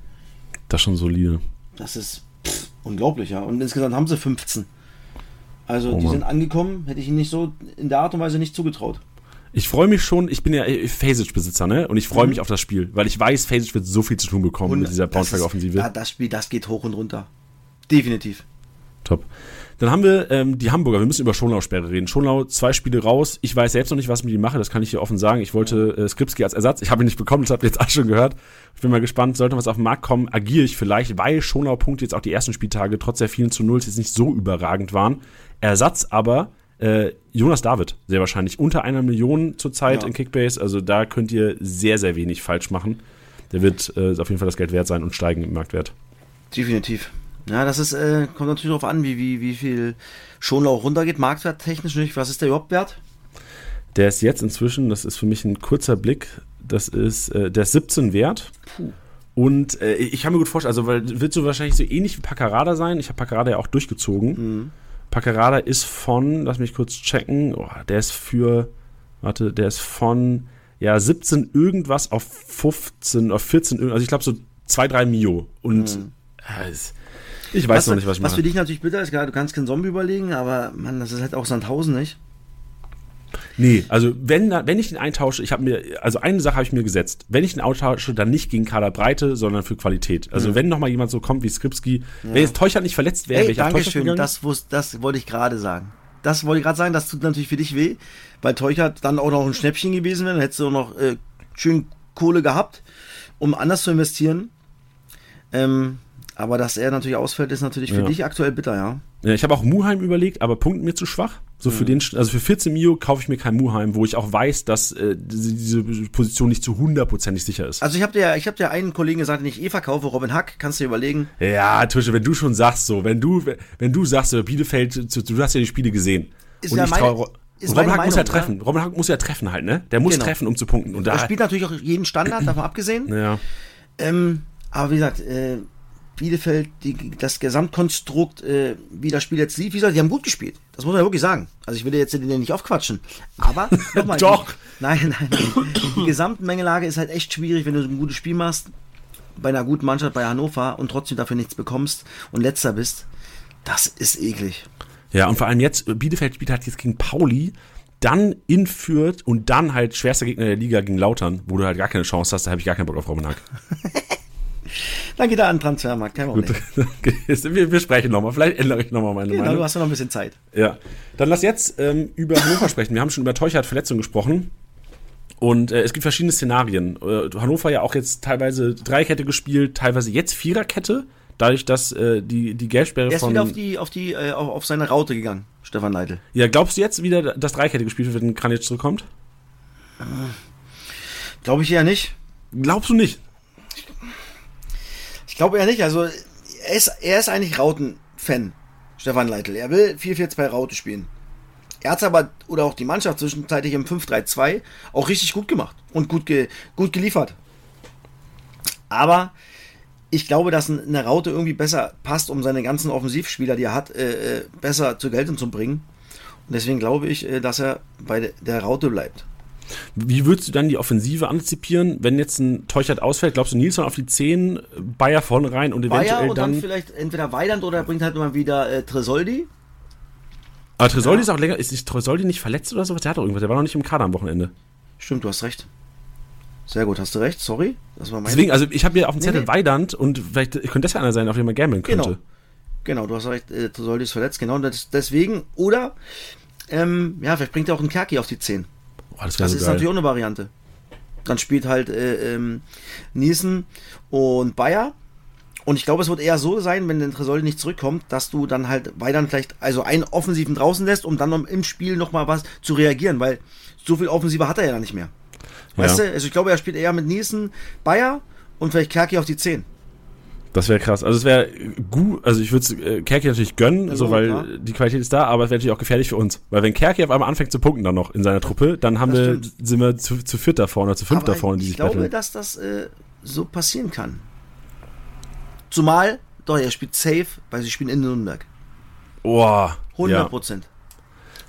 Das ist schon solide. Das ist pff, unglaublich, ja. Und insgesamt haben sie 15. Also oh die sind angekommen, hätte ich ihnen nicht so in der Art und Weise nicht zugetraut. Ich freue mich schon, ich bin ja Phasic-Besitzer, ne? Und ich freue mhm. mich auf das Spiel, weil ich weiß, Phasic wird so viel zu tun bekommen und mit dieser Braunschweig-Offensive. Ja, das Spiel, das geht hoch und runter. Definitiv. Top. Dann haben wir ähm, die Hamburger. Wir müssen über Schonlau-Sperre reden. Schonlau, zwei Spiele raus. Ich weiß selbst noch nicht, was ich mit ihm mache. Das kann ich hier offen sagen. Ich wollte äh, Skripski als Ersatz. Ich habe ihn nicht bekommen. Das habt ihr jetzt auch schon gehört. Ich bin mal gespannt. Sollte was auf den Markt kommen, agiere ich vielleicht, weil Schonlau-Punkte jetzt auch die ersten Spieltage trotz der vielen zu Nulls jetzt nicht so überragend waren. Ersatz aber äh, Jonas David, sehr wahrscheinlich. Unter einer Million zurzeit ja. in Kickbase. Also da könnt ihr sehr, sehr wenig falsch machen. Der wird äh, auf jeden Fall das Geld wert sein und steigen im Marktwert. Definitiv. Ja, das ist, äh, kommt natürlich darauf an, wie, wie, wie viel Schonlau runtergeht, marktwerttechnisch nicht. Was ist der überhaupt wert? Der ist jetzt inzwischen, das ist für mich ein kurzer Blick, das ist, äh, der ist 17 wert. Puh. Und äh, ich kann mir gut vorstellen, also weil wird so wahrscheinlich so ähnlich wie Paccarada sein. Ich habe Paccarada ja auch durchgezogen. Mhm. Paccarada ist von, lass mich kurz checken, oh, der ist für, warte, der ist von ja 17 irgendwas auf 15 auf 14, also ich glaube so 2, 3 Mio. Und mhm. äh, ich weiß was, noch nicht, was ich mache. Was für dich natürlich bitter ist, klar, du kannst keinen Zombie überlegen, aber man, das ist halt auch Sandhausen, nicht? Nee, also wenn, wenn ich den eintausche, ich habe mir, also eine Sache habe ich mir gesetzt. Wenn ich den austausche, dann nicht gegen Kaderbreite, sondern für Qualität. Also mhm. wenn nochmal jemand so kommt wie Skripski, ja. wenn jetzt Teuchert nicht verletzt wäre, wäre ich Dankeschön, das, das wollte ich gerade sagen. Das wollte ich gerade sagen, das tut natürlich für dich weh, weil Teuchert dann auch noch ein Schnäppchen gewesen wäre, dann hättest du auch noch äh, schön Kohle gehabt, um anders zu investieren. Ähm, aber dass er natürlich ausfällt, ist natürlich für ja. dich aktuell bitter, ja. Ja, ich habe auch Muheim überlegt, aber Punkt mir zu schwach. So für den, also für 14 Mio kaufe ich mir kein Muheim, wo ich auch weiß, dass äh, diese Position nicht zu hundertprozentig sicher ist. Also ich habe dir, ich habe dir einen Kollegen gesagt, den ich eh verkaufe, Robin Hack, kannst du dir überlegen. Ja, Tusche, wenn du schon sagst so, wenn du, wenn du sagst, Bielefeld, du hast ja die Spiele gesehen. Ist und ja ich traue, Robin Hack muss ja treffen. Robin Hack muss ja treffen halt, ne? Der muss genau. treffen, um zu punkten. Und da er spielt natürlich auch jeden Standard, davon abgesehen. Ja. Ähm, aber wie gesagt, äh, Bielefeld die, das Gesamtkonstrukt, äh, wie das Spiel jetzt lief, wie gesagt, die haben gut gespielt. Das muss man ja wirklich sagen. Also ich will jetzt den nicht aufquatschen. Aber nochmal. Doch! Die, nein, nein, nein. Die Gesamtmengelage ist halt echt schwierig, wenn du so ein gutes Spiel machst, bei einer guten Mannschaft bei Hannover und trotzdem dafür nichts bekommst und letzter bist. Das ist eklig. Ja, und vor allem jetzt, Bielefeld spielt halt jetzt gegen Pauli, dann in Fürth und dann halt schwerster Gegner der Liga gegen Lautern, wo du halt gar keine Chance hast, da habe ich gar keinen Bock auf Roman Hack. Dann geht er an den Transfermarkt, kein Problem. wir, wir sprechen nochmal, vielleicht ändere ich nochmal meine genau, Meinung. du hast ja noch ein bisschen Zeit. Ja. Dann lass jetzt ähm, über Hannover sprechen. Wir haben schon über Teuchert Verletzung gesprochen. Und äh, es gibt verschiedene Szenarien. Äh, Hannover ja auch jetzt teilweise Dreikette gespielt, teilweise jetzt Viererkette. Dadurch, dass äh, die, die Gelbsperre er ist von. wieder auf, die, auf, die, äh, auf, seine Raute gegangen, Stefan Leitl. Ja, glaubst du jetzt wieder, dass Dreikette gespielt wird, wenn Kranitsch zurückkommt? Glaube ich eher nicht. Glaubst du nicht? Ich glaube eher nicht. Also, er ist, er ist eigentlich Rauten-Fan, Stefan Leitl. Er will 4-4-2 Raute spielen. Er hat es aber, oder auch die Mannschaft zwischenzeitlich im 5-3-2 auch richtig gut gemacht und gut, ge, gut geliefert. Aber ich glaube, dass eine Raute irgendwie besser passt, um seine ganzen Offensivspieler, die er hat, äh, äh besser zur Geltung zu bringen. Und deswegen glaube ich, äh, dass er bei der Raute bleibt. Wie würdest du dann die Offensive antizipieren, wenn jetzt ein Teuchert ausfällt? Glaubst du Nilsson auf die 10, Bayer vorne rein und eventuell Bayer und dann, dann vielleicht entweder Weiland oder er bringt halt mal wieder äh, Tresoldi? Aber Tresoldi ja. ist auch länger, ist nicht Tresoldi nicht verletzt oder sowas? Der hat doch irgendwas, der war noch nicht im Kader am Wochenende. Stimmt, du hast recht. Sehr gut, hast du recht, sorry. Das war mein Deswegen, also ich habe hier auf dem Zettel nee, nee. Weidand und vielleicht könnte das ja einer sein, auf den man gambeln könnte. Genau, genau du hast recht, äh, Tresoldi ist verletzt, genau, deswegen, oder, ähm, ja, vielleicht bringt er auch einen Kerki auf die 10. Oh, das, das so ist geil. natürlich auch eine Variante. Dann spielt halt äh, ähm, Niesen und Bayer. Und ich glaube, es wird eher so sein, wenn der Tresol nicht zurückkommt, dass du dann halt weiter vielleicht, also einen Offensiven draußen lässt, um dann im Spiel nochmal was zu reagieren, weil so viel Offensive hat er ja dann nicht mehr. Weißt ja. du? Also ich glaube, er spielt eher mit Niesen, Bayer und vielleicht Kerki auf die 10. Das wäre krass. Also es wäre gut, also ich würde äh, Kerki natürlich gönnen, also, so, weil ja. die Qualität ist da, aber es wäre natürlich auch gefährlich für uns. Weil wenn Kerki auf einmal anfängt zu punkten dann noch in seiner Truppe, dann haben wir, sind wir zu, zu viert da vorne, zu fünft da vorne, die sich Ich glaube, dass das äh, so passieren kann. Zumal, doch, er spielt safe, weil sie spielen in Nürnberg. Boah. 100 Prozent.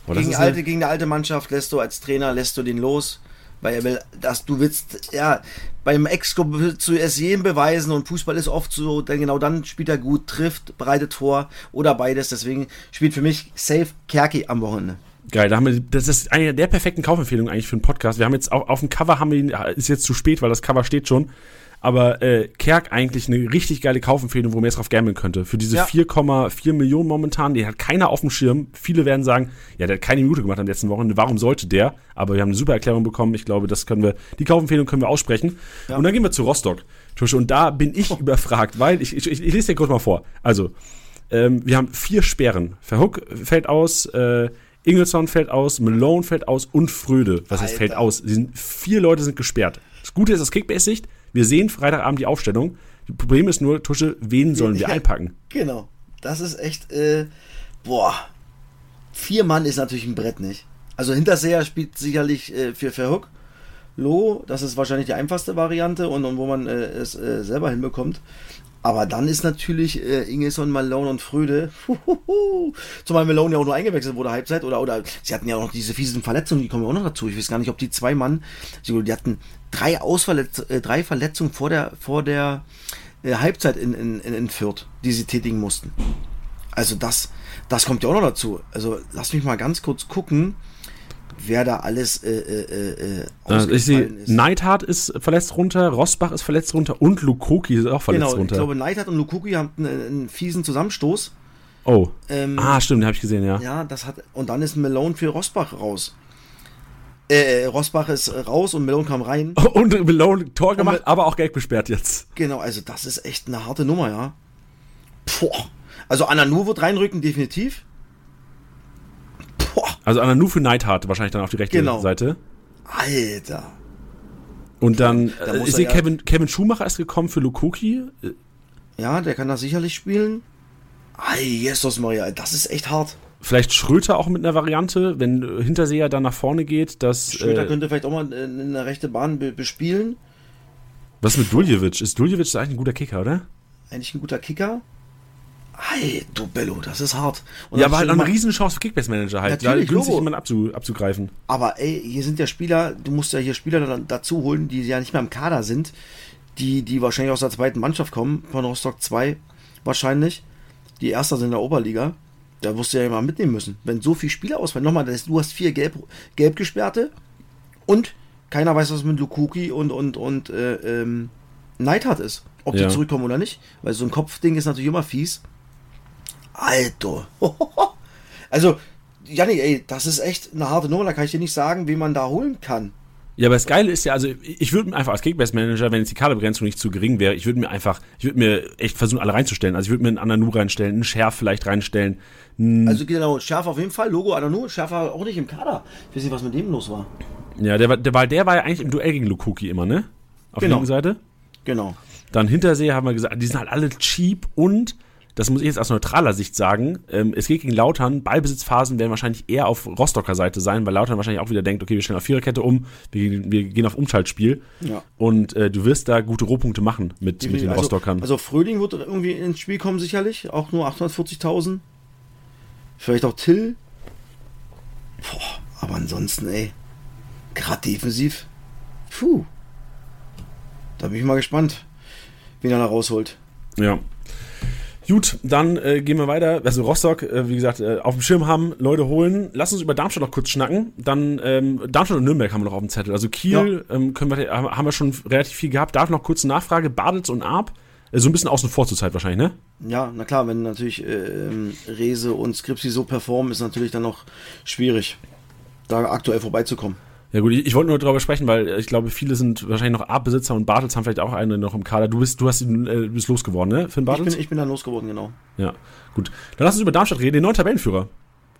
Ja. Gegen, alte, gegen eine alte Mannschaft lässt du als Trainer, lässt du den los weil er will, dass du willst, ja, beim Ex du es jedem beweisen und Fußball ist oft so, denn genau dann spielt er gut, trifft, bereitet vor oder beides. Deswegen spielt für mich safe Kerki am Wochenende. Geil, da haben wir, das ist eine der perfekten Kaufempfehlungen eigentlich für einen Podcast. Wir haben jetzt auch auf dem Cover haben wir ist jetzt zu spät, weil das Cover steht schon. Aber äh, Kerk eigentlich eine richtig geile Kaufempfehlung, wo man jetzt drauf gambeln könnte. Für diese ja. 4,4 Millionen momentan, die hat keiner auf dem Schirm. Viele werden sagen, ja, der hat keine Minute gemacht am letzten Wochenende, warum sollte der? Aber wir haben eine super Erklärung bekommen. Ich glaube, das können wir, die Kaufempfehlung können wir aussprechen. Ja. Und dann gehen wir zu Rostock. Und da bin ich oh. überfragt, weil ich, ich, ich, ich lese dir kurz mal vor. Also, ähm, wir haben vier Sperren. Verhook fällt aus, äh, Ingelsson fällt aus, Malone fällt aus und Fröde. Was heißt fällt aus? Sind, vier Leute sind gesperrt. Das Gute ist aus Kickbase-Sicht, wir sehen Freitagabend die Aufstellung. Das Problem ist nur, Tusche, wen sollen wir einpacken? Genau. Das ist echt, äh, boah. Vier Mann ist natürlich ein Brett, nicht? Also Hinterseher spielt sicherlich äh, für Verhook. Lo, das ist wahrscheinlich die einfachste Variante und, und wo man äh, es äh, selber hinbekommt. Aber dann ist natürlich äh, Ingesson, Malone und Fröde, zumal Malone ja auch nur eingewechselt wurde, Halbzeit, oder, oder sie hatten ja auch noch diese fiesen Verletzungen, die kommen ja auch noch dazu. Ich weiß gar nicht, ob die zwei Mann, die hatten drei Ausverletz äh, drei Verletzungen vor der, vor der äh, Halbzeit in, in, in Fürth, die sie tätigen mussten. Also das, das kommt ja auch noch dazu. Also lass mich mal ganz kurz gucken wer da alles äh, äh, äh, also ich sehe, Neidhardt ist verletzt runter, Rosbach ist verletzt runter und Lukoki ist auch verletzt genau, runter. Ich glaube, Neidhardt und Lukoki haben einen, einen fiesen Zusammenstoß. Oh. Ähm, ah, stimmt, den habe ich gesehen, ja. Ja, das hat. Und dann ist Malone für Rosbach raus. Äh, äh Rosbach ist raus und Malone kam rein. Und Malone Tor gemacht, und, aber auch Geld besperrt jetzt. Genau, also das ist echt eine harte Nummer, ja. Boah. Also Ananu wird reinrücken, definitiv. Also Ananu für Neidhart wahrscheinlich dann auf die rechte genau. Seite. Alter. Und dann, da äh, sehe ja Kevin, Kevin Schumacher ist gekommen für Lukoki. Ja, der kann da sicherlich spielen. Ay, Jesus Maria, das ist echt hart. Vielleicht Schröter auch mit einer Variante, wenn Hinterseher dann nach vorne geht, dass. Schröter äh, könnte vielleicht auch mal in der rechte Bahn bespielen. Was mit Duljevic? Ist Duljevic eigentlich ein guter Kicker, oder? Eigentlich ein guter Kicker. Hey, du Bello, das ist hart. Und ja, aber halt eine Riesenchance für Kickbase-Manager halt. Natürlich, ja, günstig jemanden abzu, abzugreifen. Aber ey, hier sind ja Spieler, du musst ja hier Spieler dazu holen, die ja nicht mehr im Kader sind, die, die wahrscheinlich aus der zweiten Mannschaft kommen, von Rostock 2 wahrscheinlich. Die Erster sind in der Oberliga. Da musst du ja immer mitnehmen müssen. Wenn so viele Spieler ausfallen, nochmal, du hast vier gelb, gelb gesperrte und keiner weiß, was mit Lukuki und, und, und äh, ähm, Neidhardt ist. Ob ja. die zurückkommen oder nicht. Weil so ein Kopfding ist natürlich immer fies. Alter. Also, Janni, ey, das ist echt eine harte Nummer. Da kann ich dir nicht sagen, wie man da holen kann. Ja, aber das Geile ist ja, also ich würde mir einfach als Kickbase-Manager, wenn jetzt die Kaderbegrenzung nicht zu gering wäre, ich würde mir einfach, ich würde mir echt versuchen, alle reinzustellen. Also ich würde mir einen Ananu reinstellen, einen Schärf vielleicht reinstellen. Also genau, Schärf auf jeden Fall, Logo Ananu, Schärf war auch nicht im Kader. Ich weiß nicht, was mit dem los war. Ja, der war, der war, der war ja eigentlich im Duell gegen Lukuki immer, ne? Auf genau. der Seite. Genau. Dann Hintersee haben wir gesagt, die sind halt alle cheap und das muss ich jetzt aus neutraler Sicht sagen, ähm, es geht gegen Lautern, Ballbesitzphasen werden wahrscheinlich eher auf Rostocker Seite sein, weil Lautern wahrscheinlich auch wieder denkt, okay, wir stellen auf Viererkette um, wir, wir gehen auf Umschaltspiel ja. und äh, du wirst da gute Rohpunkte machen mit, mit den also, Rostockern. Also Fröding wird irgendwie ins Spiel kommen sicherlich, auch nur 840.000. Vielleicht auch Till. Boah, aber ansonsten, ey, gerade defensiv, puh, da bin ich mal gespannt, wen er da rausholt. Ja, Gut, dann äh, gehen wir weiter. Also Rostock, äh, wie gesagt, äh, auf dem Schirm haben, Leute holen. Lass uns über Darmstadt noch kurz schnacken. Dann ähm, Darmstadt und Nürnberg haben wir noch auf dem Zettel. Also Kiel ja. ähm, können wir, haben wir schon relativ viel gehabt. Darf noch kurz eine Nachfrage. Badels und Arp, äh, so ein bisschen außen vor zur Zeit wahrscheinlich, ne? Ja, na klar, wenn natürlich äh, Rese und Skripsi so performen, ist natürlich dann noch schwierig, da aktuell vorbeizukommen. Ja gut, ich, ich wollte nur darüber sprechen, weil ich glaube, viele sind wahrscheinlich noch A-Besitzer und Bartels haben vielleicht auch einen noch im Kader. Du bist, du hast ihn, äh, bist losgeworden, ne, Finn Bartels? Ich bin, ich bin dann losgeworden, genau. Ja, gut. Dann lass uns über Darmstadt reden, den neuen Tabellenführer.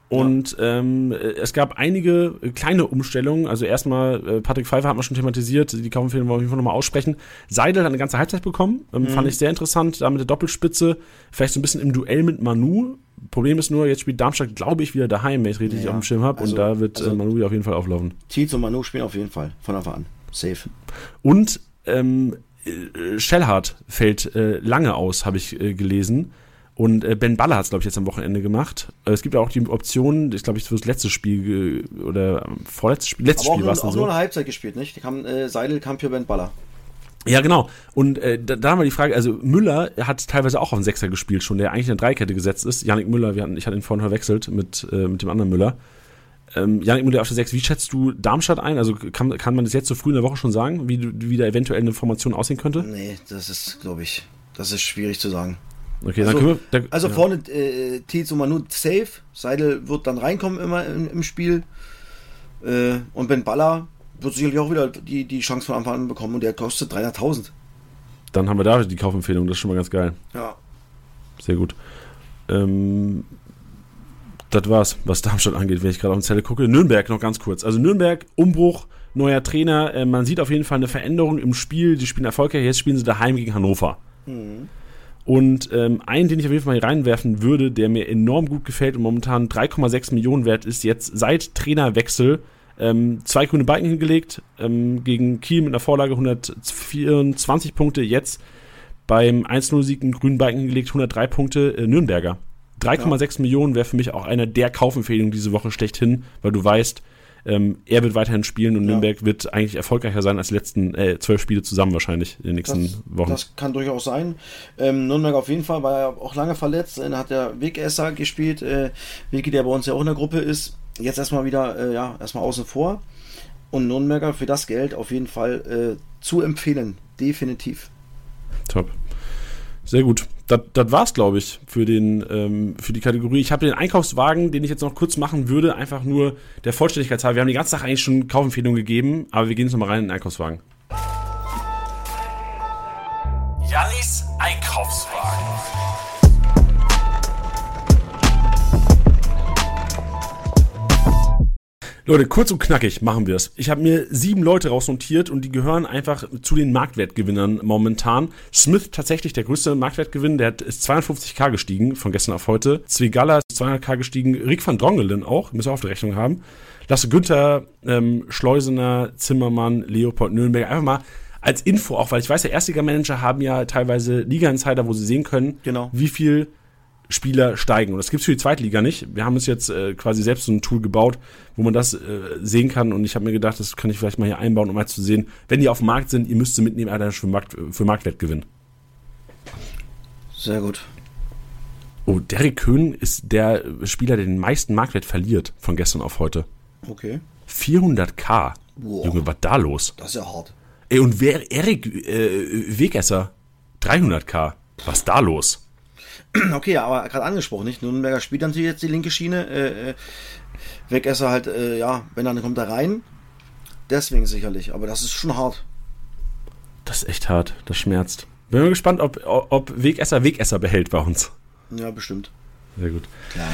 Und ja. ähm, es gab einige kleine Umstellungen. Also erstmal, äh, Patrick Pfeiffer hat man schon thematisiert, die Kaufempfehlung wollen wir auf jeden Fall nochmal aussprechen. Seidel hat eine ganze Halbzeit bekommen, ähm, mhm. fand ich sehr interessant, da mit der Doppelspitze, vielleicht so ein bisschen im Duell mit Manu. Problem ist nur, jetzt spielt Darmstadt, glaube ich, wieder daheim, wenn ich richtig ja, auf dem Schirm habe. Also, und da wird also, äh, Manu auf jeden Fall auflaufen. Tietz und Manu spielen auf jeden Fall, von Anfang an. Safe. Und ähm, äh, Shellhardt fällt äh, lange aus, habe ich äh, gelesen. Und äh, Ben Baller hat es, glaube ich, jetzt am Wochenende gemacht. Äh, es gibt auch die Option, ich glaube, ich für das letzte Spiel oder vorletztes Spiel, letztes Spiel war es dann so. nur eine Halbzeit gespielt, nicht? Kam, äh, Seidel kam für Ben Baller. Ja, genau. Und äh, da, da haben wir die Frage, also Müller hat teilweise auch auf den Sechser gespielt schon, der eigentlich in der Dreikette gesetzt ist. Janik Müller, wir hatten, ich hatte ihn vorhin verwechselt mit, äh, mit dem anderen Müller. Ähm, Janik Müller auf der 6, wie schätzt du Darmstadt ein? Also kann, kann man das jetzt so früh in der Woche schon sagen, wie, wie da eventuell eine Formation aussehen könnte? Nee, das ist, glaube ich, das ist schwierig zu sagen. Okay, also, dann können wir. Da, also ja. vorne äh, Tizo Manu safe, Seidel wird dann reinkommen immer im, im Spiel. Äh, und Ben Baller wird sicherlich auch wieder die, die Chance von Anfang an bekommen und der kostet 300.000. Dann haben wir da die Kaufempfehlung, das ist schon mal ganz geil. Ja. Sehr gut. Ähm, das war's, was Darmstadt angeht, wenn ich gerade auf die Zelle gucke. Nürnberg noch ganz kurz. Also Nürnberg, Umbruch, neuer Trainer. Äh, man sieht auf jeden Fall eine Veränderung im Spiel. Die spielen erfolgreich. Jetzt spielen sie daheim gegen Hannover. Mhm. Und ähm, einen, den ich auf jeden Fall mal reinwerfen würde, der mir enorm gut gefällt und momentan 3,6 Millionen wert ist, jetzt seit Trainerwechsel ähm, zwei grüne Balken hingelegt, ähm, gegen Kiel mit einer Vorlage 124 Punkte, jetzt beim 1-0-Sieg einen grünen Balken hingelegt, 103 Punkte, äh, Nürnberger. 3,6 ja. Millionen wäre für mich auch einer der Kaufempfehlungen diese Woche schlechthin, weil du weißt, ähm, er wird weiterhin spielen und ja. Nürnberg wird eigentlich erfolgreicher sein als die letzten äh, zwölf Spiele zusammen wahrscheinlich in den nächsten das, Wochen. Das kann durchaus sein. Ähm, Nürnberg auf jeden Fall war ja auch lange verletzt. Dann hat der Wegesser gespielt, äh, Wiki, der bei uns ja auch in der Gruppe ist. Jetzt erstmal wieder, äh, ja, erstmal außen vor. Und Nürnberger für das Geld auf jeden Fall äh, zu empfehlen. Definitiv. Top. Sehr gut. Das, das war's, glaube ich, für, den, ähm, für die Kategorie. Ich habe den Einkaufswagen, den ich jetzt noch kurz machen würde, einfach nur der Vollständigkeit halber. Wir haben die ganze Sache eigentlich schon Kaufempfehlungen gegeben, aber wir gehen jetzt nochmal rein in den Einkaufswagen. Jannis Einkaufswagen. Leute, kurz und knackig machen wir es. Ich habe mir sieben Leute rausnotiert und die gehören einfach zu den Marktwertgewinnern momentan. Smith tatsächlich der größte Marktwertgewinn, der ist 52k gestiegen von gestern auf heute. Zwigalla ist 200k gestiegen. Rick van Drongelen auch, müssen wir auf der Rechnung haben. Lasse Günther, ähm, Schleusener, Zimmermann, Leopold Nürnberg. Einfach mal als Info auch, weil ich weiß, ja, Erstliga-Manager haben ja teilweise Liga-Insider, wo sie sehen können, genau. wie viel Spieler steigen. Und das gibt es für die Zweitliga nicht. Wir haben uns jetzt äh, quasi selbst so ein Tool gebaut, wo man das äh, sehen kann. Und ich habe mir gedacht, das kann ich vielleicht mal hier einbauen, um mal zu sehen, wenn die auf dem Markt sind, ihr müsst sie mitnehmen, Alter, für, Markt, für Marktwert gewinnen. Sehr gut. Oh, Derek Köhn ist der Spieler, der den meisten Marktwert verliert von gestern auf heute. Okay. 400k. Boah. Junge, was da los? Das ist ja hart. Ey, und wer, Erik äh, Wegesser, 300k. Was da los? Okay, aber gerade angesprochen, nicht? Nürnberger spielt natürlich jetzt die linke Schiene. Äh, äh Wegesser halt, äh, ja, wenn dann kommt er rein. Deswegen sicherlich, aber das ist schon hart. Das ist echt hart, das schmerzt. Bin mal gespannt, ob, ob Wegesser Wegesser behält bei uns. Ja, bestimmt. Sehr gut. Klar.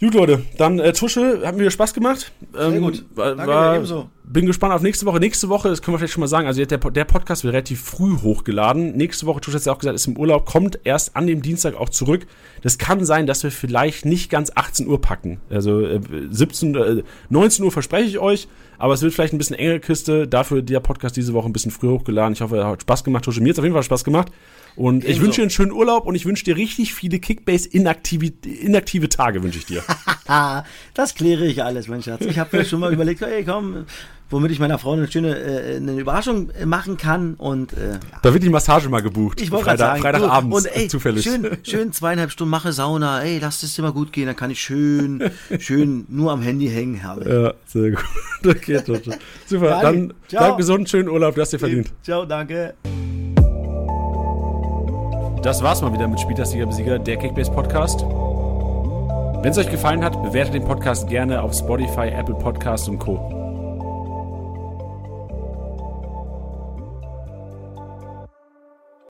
Gut, Leute, dann äh, Tusche, hat mir wieder gemacht. Ähm, Sehr gut. Danke war, ebenso. Bin gespannt auf nächste Woche. Nächste Woche, das können wir vielleicht schon mal sagen, also der, der Podcast wird relativ früh hochgeladen. Nächste Woche, Tusche hat ja auch gesagt, ist im Urlaub, kommt erst an dem Dienstag auch zurück. Das kann sein, dass wir vielleicht nicht ganz 18 Uhr packen. Also äh, 17, äh, 19 Uhr verspreche ich euch, aber es wird vielleicht ein bisschen engere Kiste. Dafür der Podcast diese Woche ein bisschen früher hochgeladen. Ich hoffe, er hat Spaß gemacht. Tusche, mir hat auf jeden Fall Spaß gemacht. Und Ebenso. ich wünsche dir einen schönen Urlaub und ich wünsche dir richtig viele Kickbase inaktive, inaktive Tage wünsche ich dir. das kläre ich alles, mein Schatz. Ich habe mir schon mal überlegt, hey, komm, womit ich meiner Frau eine schöne äh, eine Überraschung machen kann und äh, ja. da wird die Massage mal gebucht. Ich wollte Freitag, sagen, Freitagabends und ey, zufällig. Schön, schön zweieinhalb Stunden mache Sauna. Ey, lass es immer gut gehen, dann kann ich schön schön nur am Handy hängen. Habe. Ja, sehr gut. Okay, Super. Danke. Dann Ciao. bleib gesund, schönen Urlaub, du hast dir verdient. Ciao, danke. Das war's mal wieder mit Spieltastiger Besieger, der Kickbase Podcast. Wenn es euch gefallen hat, bewertet den Podcast gerne auf Spotify, Apple Podcasts und Co.